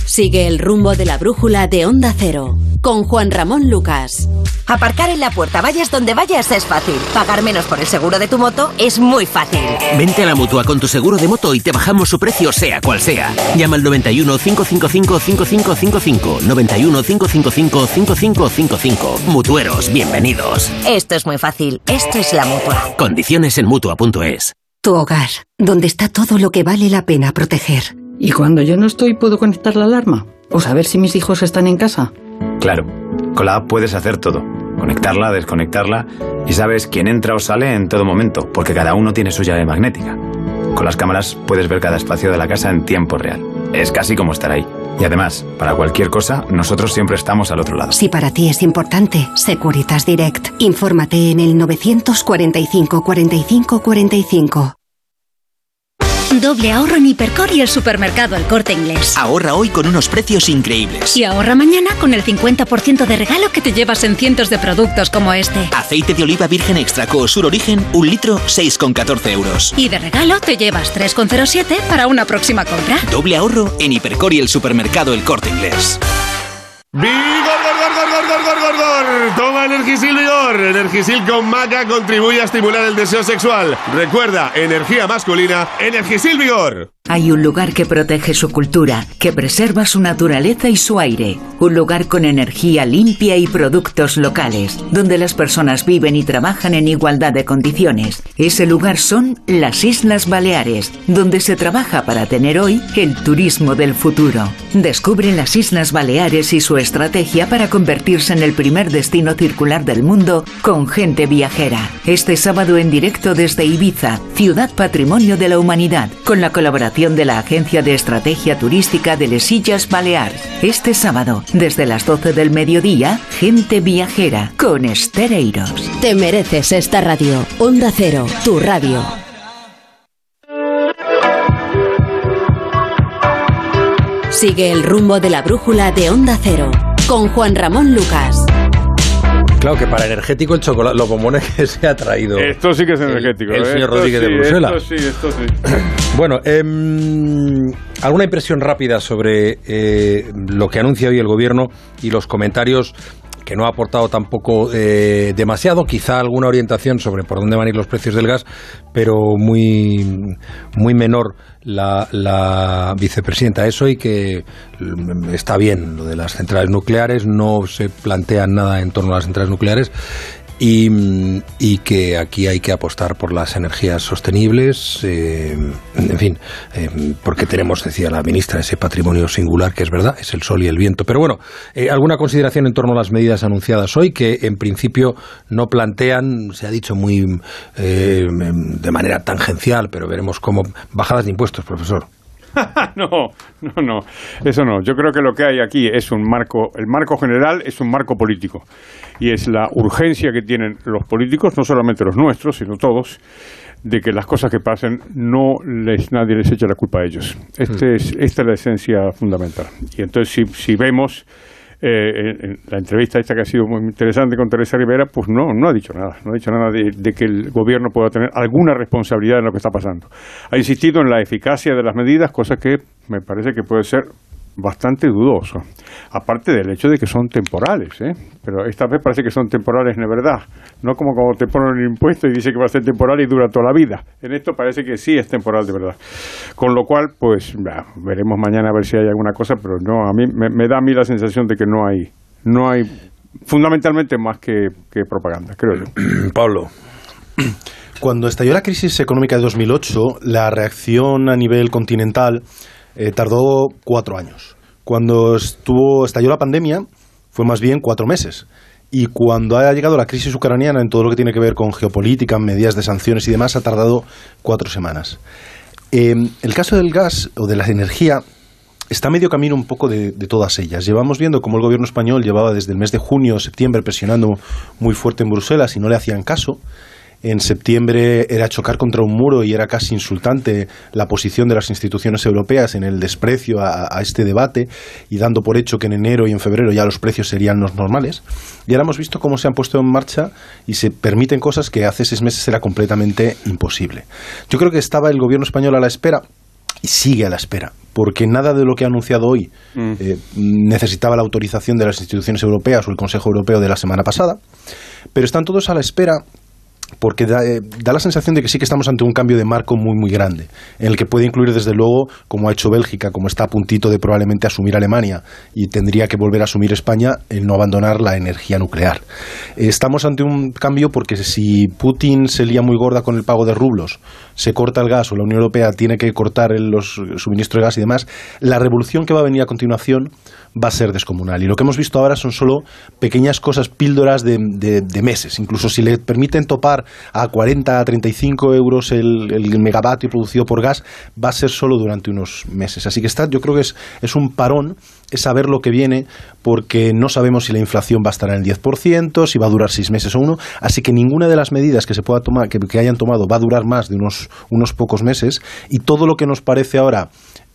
Sigue el rumbo de la brújula de Onda Cero con Juan Ramón Lucas. Aparcar en la puerta, vayas donde vayas, es fácil. Pagar menos por el seguro de tu moto es muy fácil. Vente a la mutua con tu seguro de moto y te bajamos su precio, sea cual sea. Llama al 91 555 5555. 91 555 5555. Mutueros, bienvenidos. Esto es muy fácil. Esto es la mutua. Condiciones en mutua.es. Tu hogar, donde está todo lo que vale la pena proteger. ¿Y cuando yo no estoy, puedo conectar la alarma? ¿O saber si mis hijos están en casa? Claro, con la app puedes hacer todo. Conectarla, desconectarla y sabes quién entra o sale en todo momento, porque cada uno tiene su llave magnética. Con las cámaras puedes ver cada espacio de la casa en tiempo real. Es casi como estar ahí. Y además, para cualquier cosa, nosotros siempre estamos al otro lado. Si para ti es importante, Securitas Direct. Infórmate en el 945 45 45. Doble ahorro en Hipercor y el supermercado El Corte Inglés. Ahorra hoy con unos precios increíbles. Y ahorra mañana con el 50% de regalo que te llevas en cientos de productos como este. Aceite de oliva virgen extra Sur Origen, un litro, 6,14 euros. Y de regalo te llevas 3,07 para una próxima compra. Doble ahorro en Hipercor y el supermercado El Corte Inglés. ¡Vigor, gor, gor, gor, gor, gor, gor, gor! Toma Energisil Vigor. Energisil con maca contribuye a estimular el deseo sexual. Recuerda, energía masculina, Energisil Vigor. Hay un lugar que protege su cultura, que preserva su naturaleza y su aire. Un lugar con energía limpia y productos locales, donde las personas viven y trabajan en igualdad de condiciones. Ese lugar son las Islas Baleares, donde se trabaja para tener hoy el turismo del futuro. Descubre las Islas Baleares y su estrategia para convertirse en el primer destino circular del mundo con gente viajera. Este sábado en directo desde Ibiza, Ciudad Patrimonio de la Humanidad, con la colaboración de la Agencia de Estrategia Turística de Les Illes Baleares. Este sábado, desde las 12 del mediodía, Gente Viajera con Estereiros. Te mereces esta radio. Onda Cero, tu radio. Sigue el rumbo de la brújula de Onda Cero con Juan Ramón Lucas. Claro que para energético el chocolate, los bombones que se ha traído. Esto sí que es energético. El, ¿eh? señor Esto Rodríguez sí, de Bruselas. Esto sí, esto sí. Bueno, em, alguna impresión rápida sobre eh, lo que anuncia hoy el gobierno y los comentarios que no ha aportado tampoco eh, demasiado, quizá alguna orientación sobre por dónde van a ir los precios del gas, pero muy, muy menor la, la vicepresidenta. Eso y que mm, está bien lo de las centrales nucleares, no se plantean nada en torno a las centrales nucleares y, mm, y que aquí hay que apostar por las energías sostenibles, eh, en fin, eh, porque tenemos, decía la ministra, ese patrimonio singular que es verdad, es el sol y el viento. Pero bueno, eh, alguna consideración en torno a las medidas anunciadas hoy que en principio no plantean, se ha dicho muy eh, de manera tangencial, pero veremos cómo bajadas de impuestos, profesor. no, no, no, eso no. Yo creo que lo que hay aquí es un marco, el marco general es un marco político y es la urgencia que tienen los políticos, no solamente los nuestros, sino todos, de que las cosas que pasen no les nadie les eche la culpa a ellos. Este es, esta es la esencia fundamental. Y entonces si, si vemos eh, en, la entrevista esta que ha sido muy interesante con Teresa Rivera, pues no, no ha dicho nada, no ha dicho nada de, de que el gobierno pueda tener alguna responsabilidad en lo que está pasando. Ha insistido en la eficacia de las medidas, cosa que me parece que puede ser bastante dudoso. Aparte del hecho de que son temporales, ¿eh? pero esta vez parece que son temporales de verdad, no como cuando te ponen un impuesto y dice que va a ser temporal y dura toda la vida. En esto parece que sí es temporal de verdad. Con lo cual, pues bah, veremos mañana a ver si hay alguna cosa, pero no, a mí me, me da a mí la sensación de que no hay, no hay fundamentalmente más que, que propaganda, creo yo. Pablo. Cuando estalló la crisis económica de 2008, la reacción a nivel continental eh, tardó cuatro años. Cuando estuvo, estalló la pandemia, fue más bien cuatro meses. Y cuando ha llegado la crisis ucraniana en todo lo que tiene que ver con geopolítica, medidas de sanciones y demás, ha tardado cuatro semanas. Eh, el caso del gas o de la energía está medio camino un poco de, de, todas ellas. Llevamos viendo cómo el gobierno español llevaba desde el mes de junio septiembre presionando muy fuerte en Bruselas y no le hacían caso. En septiembre era chocar contra un muro y era casi insultante la posición de las instituciones europeas en el desprecio a, a, este debate y dando por hecho que en enero y en febrero ya los precios serían los normales. Y ahora hemos visto cómo se han puesto en marcha y se permiten cosas que hace seis meses era completamente imposible. Yo creo que estaba el gobierno español a la espera y sigue a la espera, porque nada de lo que ha anunciado hoy mm. eh, necesitaba la autorización de las instituciones europeas o el Consejo Europeo de la semana pasada, pero están todos a la espera porque da, eh, da, la sensación de que sí que estamos ante un cambio de marco muy, muy grande, en el que puede incluir desde luego, como ha hecho Bélgica, como está a puntito de probablemente asumir Alemania y tendría que volver a asumir España, el no abandonar la energía nuclear. Eh, estamos ante un cambio porque si Putin se lía muy gorda con el pago de rublos, se corta el gas o la Unión Europea tiene que cortar los suministros de gas y demás, la revolución que va a venir a continuación va a ser descomunal. Y lo que hemos visto ahora son solo pequeñas cosas, píldoras de, de, meses. Incluso si le permiten topar a 40, a 35 euros el, el, megavatio producido por gas, va a ser solo durante unos meses. Así que está, yo creo que es, es un parón es saber lo que viene porque no sabemos si la inflación va a estar en el 10%, si va a durar seis meses o uno, así que ninguna de las medidas que se pueda tomar, que, que hayan tomado va a durar más de unos, unos pocos meses y todo lo que nos parece ahora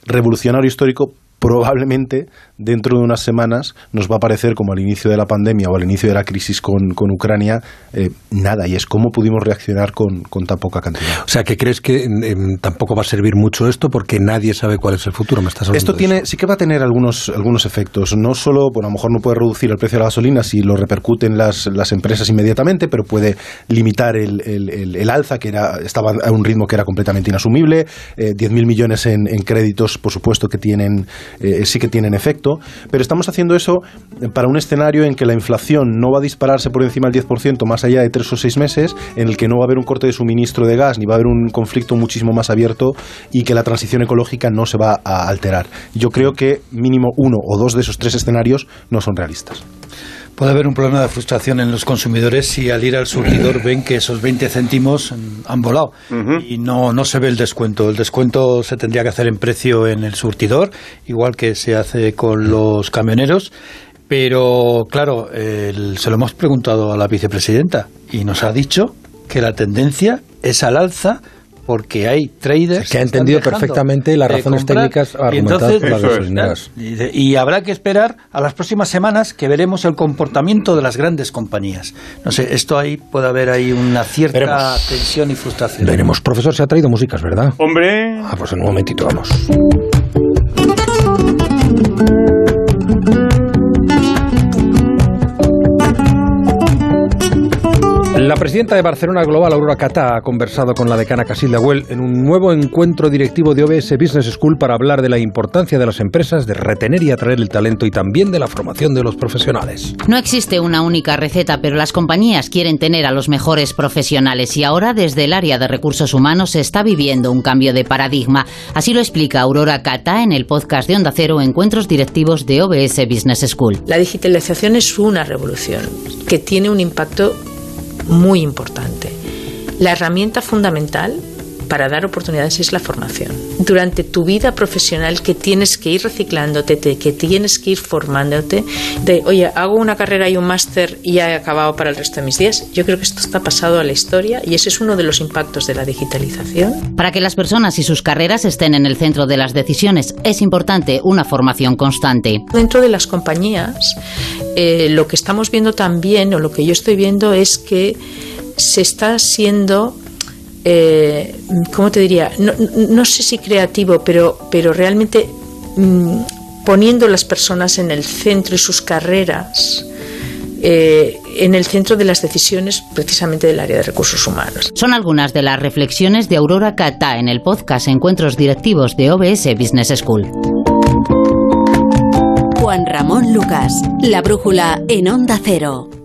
revolucionario histórico probablemente dentro de unas semanas nos va a parecer como al inicio de la pandemia o al inicio de la crisis con, con Ucrania, eh, nada, y es cómo pudimos reaccionar con, con, tan poca cantidad. O sea, que crees que eh, tampoco va a servir mucho esto porque nadie sabe cuál es el futuro, me estás Esto tiene, sí que va a tener algunos, algunos efectos, no solo, bueno, a lo mejor no puede reducir el precio de la gasolina si lo repercuten las, las empresas inmediatamente, pero puede limitar el, el, el, alza que era, estaba a un ritmo que era completamente inasumible, eh, 10.000 millones en, en, créditos, por supuesto que tienen, eh, sí que tienen pero estamos haciendo eso para un escenario en que la inflación no va a dispararse por encima del 10% más allá de tres o seis meses, en el que no va a haber un corte de suministro de gas, ni va a haber un conflicto muchísimo más abierto y que la transición ecológica no se va a alterar. Yo creo que mínimo uno o dos de esos tres escenarios no son realistas. Puede haber un problema de frustración en los consumidores si al ir al surtidor ven que esos 20 céntimos han volado y no, no se ve el descuento. El descuento se tendría que hacer en precio en el surtidor, igual que se hace con los camioneros. Pero claro, se lo hemos preguntado a la vicepresidenta y nos ha dicho que la tendencia es al alza porque hay traders que ha entendido perfectamente las razones técnicas argumentadas por las gasolineras. Y, habrá que esperar a las próximas semanas que veremos el comportamiento de las grandes compañías. No sé, esto ahí puede haber ahí una cierta tensión y frustración. Veremos. Profesor, se ha traído músicas, ¿verdad? Hombre. Ah, pues en un momentito vamos. La presidenta de Barcelona Global, Aurora Catá, ha conversado con la decana Casilda Well en un nuevo encuentro directivo de OBS Business School para hablar de la importancia de las empresas de retener y atraer el talento y también de la formación de los profesionales. No existe una única receta, pero las compañías quieren tener a los mejores profesionales y ahora desde el área de recursos humanos se está viviendo un cambio de paradigma. Así lo explica Aurora Catá en el podcast de Onda Cero Encuentros Directivos de OBS Business School. La digitalización es una revolución que tiene un impacto muy importante. La herramienta fundamental para dar oportunidades es la formación. Durante tu vida profesional que tienes que ir reciclándote, que tienes que ir formándote, de, oye, hago una carrera y un máster y ya he acabado para el resto de mis días. Yo creo que esto está pasado a la historia y ese es uno de los impactos de la digitalización. Para que las personas y sus carreras estén en el centro de las decisiones, es importante una formación constante. Dentro de las compañías, eh, lo que estamos viendo también, o lo que yo estoy viendo, es que se está siendo eh, ¿cómo te diría? No, sé si creativo, pero, pero realmente mm, poniendo las personas en el centro y sus carreras. Eh, en el centro de las decisiones precisamente del área de recursos humanos. Son algunas de las reflexiones de Aurora Cata en el podcast Encuentros Directivos de OBS Business School. Juan Ramón Lucas, La Brújula en Onda Cero.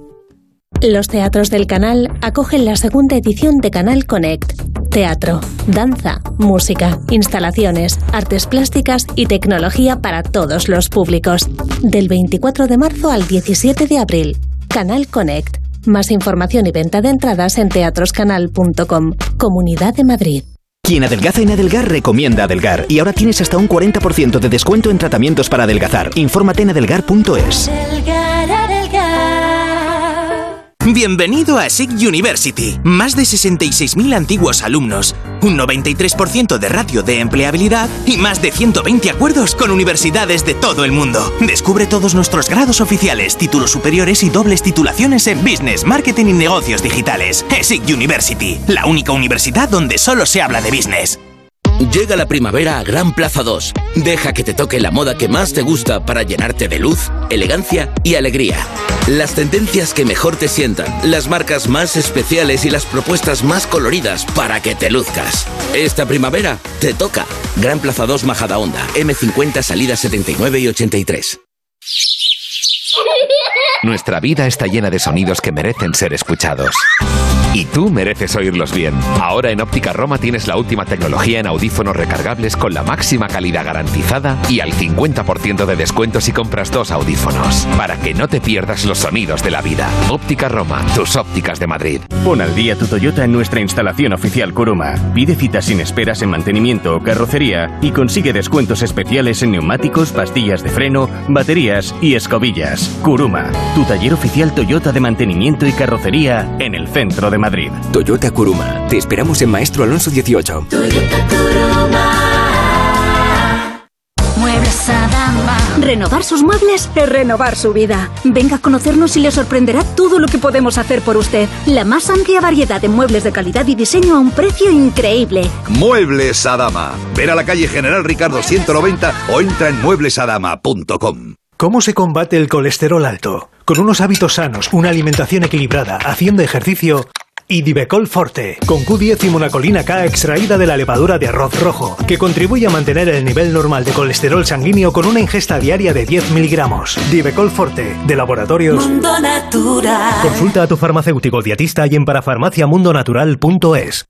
Los teatros del canal acogen la segunda edición de Canal Connect. Teatro, danza, música, instalaciones, artes plásticas y tecnología para todos los públicos. Del 24 de marzo al 17 de abril. Canal Connect. Más información y venta de entradas en teatroscanal.com. Comunidad de Madrid. Quien adelgaza en Adelgar recomienda Adelgar y ahora tienes hasta un 40% de descuento en tratamientos para adelgazar. Infórmate en adelgar.es. Bienvenido a SIG University. Más de 66.000 antiguos alumnos, un 93% de ratio de empleabilidad y más de 120 acuerdos con universidades de todo el mundo. Descubre todos nuestros grados oficiales, títulos superiores y dobles titulaciones en Business, Marketing y Negocios Digitales. SIG University, la única universidad donde solo se habla de business. Llega la primavera a Gran Plaza 2. Deja que te toque la moda que más te gusta para llenarte de luz, elegancia y alegría. Las tendencias que mejor te sientan, las marcas más especiales y las propuestas más coloridas para que te luzcas. Esta primavera te toca. Gran Plaza 2 Majada Honda, M50 salida 79 y 83. Nuestra vida está llena de sonidos que merecen ser escuchados. Y tú mereces oírlos bien. Ahora en Óptica Roma tienes la última tecnología en audífonos recargables con la máxima calidad garantizada y al 50% de descuento si compras dos audífonos. Para que no te pierdas los sonidos de la vida. Óptica Roma, tus ópticas de Madrid. Pon al día tu Toyota en nuestra instalación oficial Kuruma. Pide citas sin esperas en mantenimiento o carrocería y consigue descuentos especiales en neumáticos, pastillas de freno, baterías y escobillas. Kuruma, tu taller oficial Toyota de mantenimiento y carrocería en el centro de Madrid. Toyota Kuruma. Te esperamos en Maestro Alonso 18. Muebles Adama. Renovar sus muebles es renovar su vida. Venga a conocernos y le sorprenderá todo lo que podemos hacer por usted. La más amplia variedad de muebles de calidad y diseño a un precio increíble. Muebles Adama. Ven a la calle General Ricardo 190 o entra en mueblesadama.com. ¿Cómo se combate el colesterol alto? Con unos hábitos sanos, una alimentación equilibrada, haciendo ejercicio y Divecol Forte, con Q10 y monacolina K extraída de la levadura de arroz rojo, que contribuye a mantener el nivel normal de colesterol sanguíneo con una ingesta diaria de 10 miligramos. Divecol Forte, de laboratorios. Mundo Natural. Consulta a tu farmacéutico dietista y en parafarmaciamundonatural.es.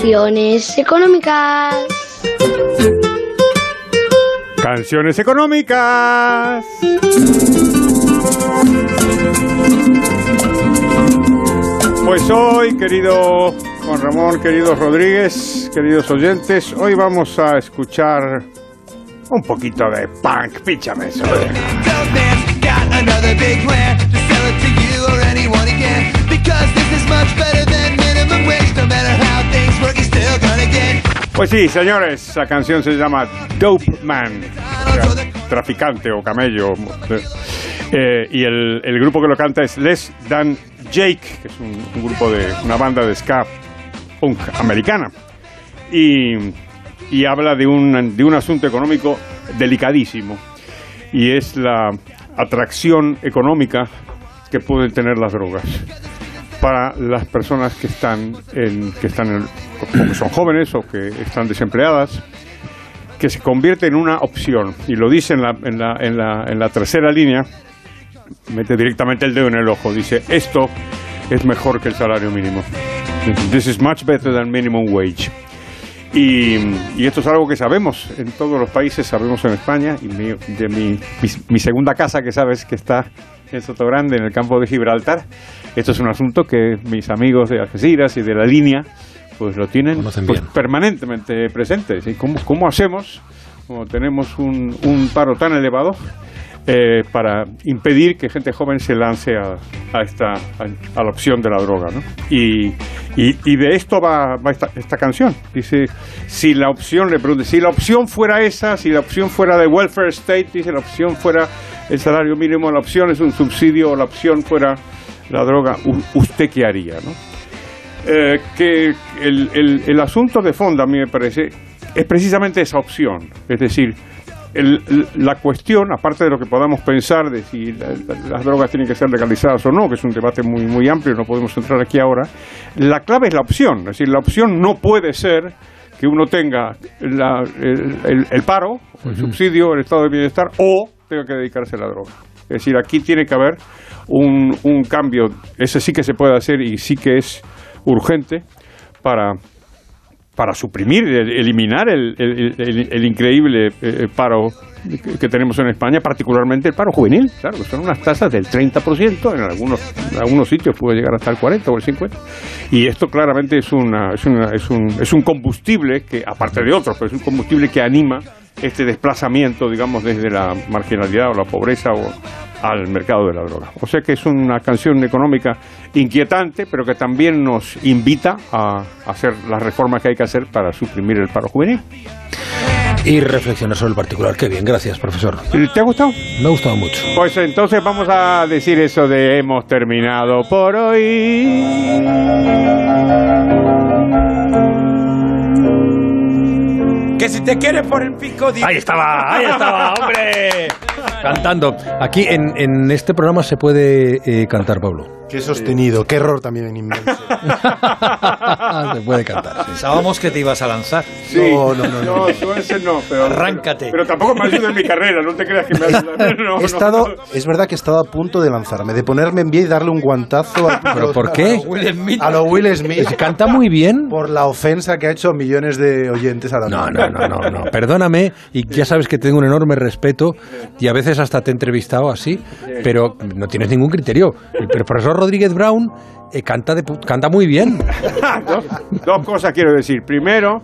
Canciones económicas. Canciones económicas. Pues hoy, querido Juan Ramón, queridos Rodríguez, queridos oyentes, hoy vamos a escuchar un poquito de punk. Píchame eso. another big plan to sell it to you or anyone again. Because this is much better than minimum wage. No matter Pues sí, señores, la canción se llama Dope Man, o sea, traficante o camello. Eh, y el, el grupo que lo canta es Les Dan Jake, que es un, un grupo de una banda de ska punk americana. Y, y habla de un, de un asunto económico delicadísimo. Y es la atracción económica que pueden tener las drogas para las personas que están en, que están en, que son jóvenes o que están desempleadas que se convierte en una opción. Y lo dice en la, en la, en la, en la tercera línea mete directamente el dedo en el ojo dice esto es mejor que el salario mínimo. This is much better than minimum wage. Y, y, esto es algo que sabemos en todos los países, sabemos en España, y de mi, mi, mi, segunda casa, que sabes que está en Sotogrande, en el campo de Gibraltar, esto es un asunto que mis amigos de Algeciras y de la línea pues lo tienen pues, permanentemente presente. ¿Cómo, ¿Cómo hacemos, como tenemos un, un paro tan elevado, eh, para impedir que gente joven se lance a, a esta a, a, la opción de la droga ¿no? y, y, y, de esto va, va esta, esta, canción dice si la opción le si la opción fuera esa si la opción fuera de welfare state dice la opción fuera el salario mínimo la opción es un subsidio la opción fuera la droga usted qué haría ¿no? Eh, que el, el, el asunto de fondo a mí me parece es precisamente esa opción es decir el, la cuestión, aparte de lo que podamos pensar de si la, la, las drogas tienen que ser legalizadas o no, que es un debate muy, muy amplio, no podemos entrar aquí ahora, la clave es la opción. Es decir, la opción no puede ser que uno tenga la, el, el, el, paro, el subsidio, el estado de bienestar, o tenga que dedicarse a la droga. Es decir, aquí tiene que haber un, un cambio, ese sí que se puede hacer y sí que es urgente para para suprimir, el- eliminar el, el- increíble eh, paro que- tenemos en España, particularmente el paro juvenil. Claro, son unas tasas del 30%, en algunos, en algunos sitios puede llegar hasta el 40 o el 50%. Y esto claramente es, una, es, una- es, un, es un combustible que, aparte de otros, pero es un combustible que anima este desplazamiento, digamos, desde la marginalidad o la pobreza o al mercado de la droga. O sea que es una canción económica inquietante, pero que también nos invita a hacer las reformas que hay que hacer para suprimir el paro juvenil. Y reflexionar sobre el particular. Qué bien, gracias, profesor. ¿Te ha gustado? Me ha gustado mucho. Pues entonces vamos a decir eso de hemos terminado por hoy. Que si te quieres por el pico... Ahí estaba, ahí estaba, hombre. Cantando. Aquí en, en este programa se puede eh, cantar, Pablo. Qué sostenido, qué error también inmenso. se puede cantar. Pensábamos que te ibas a lanzar. No, no, no, no. No, ese no, pero, Arráncate. Pero tampoco me ayuda en mi carrera, no te creas que me ayuda. No, He estado, no. es verdad que he estado a punto de lanzarme, de ponerme en pie y darle un guantazo a, ¿Pero por qué? a lo Will Smith Se canta muy bien. por la ofensa que ha hecho a millones de oyentes ahora No, mismo. no, no, no, no. Perdóname, y ya sabes que tengo un enorme respeto y a veces hasta te he entrevistado así, pero no tienes ningún criterio. El profesor Rodríguez Brown eh, canta, de, canta muy bien. dos, dos cosas quiero decir. Primero,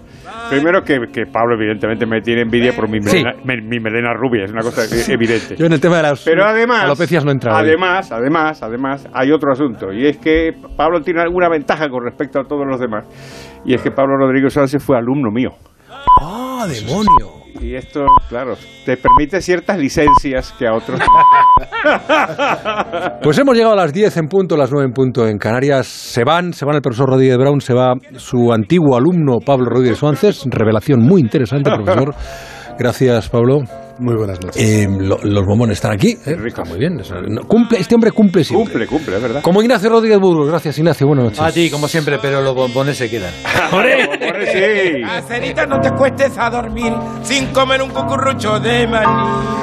primero que, que Pablo evidentemente me tiene envidia por mi Sí. melena, me- mi melena rubia, es una cosa e- evidente. Yo en el tema de las Pero además, alopecias no entrado. hoy. además, además, además, hay otro asunto y es que Pablo tiene alguna ventaja con respecto a todos los demás y es que Pablo Rodríguez Sánchez fue alumno mío. ¡Ah, demonio! Y esto, claro, te permite ciertas licencias que a otros. Pues hemos llegado a las 10 en punto, las 9 en punto en Canarias. Se van, se van el profesor Rodríguez Brown, se va su antiguo alumno Pablo Rodríguez Suárez. Revelación muy interesante, profesor. Gracias, Pablo. Muy buenas noches. Eh, lo- los bombones están aquí. ¿eh? Está muy bien. Cumple, este hombre cumple siempre. cumple, cumple, es verdad. Como Ignacio Rodríguez Burgos. Gracias, Ignacio. Buenas noches. A ti, como siempre, pero los bombones se quedan. sí. Cacerita, no te cuestes a dormir sin comer un cucurrucho de maní.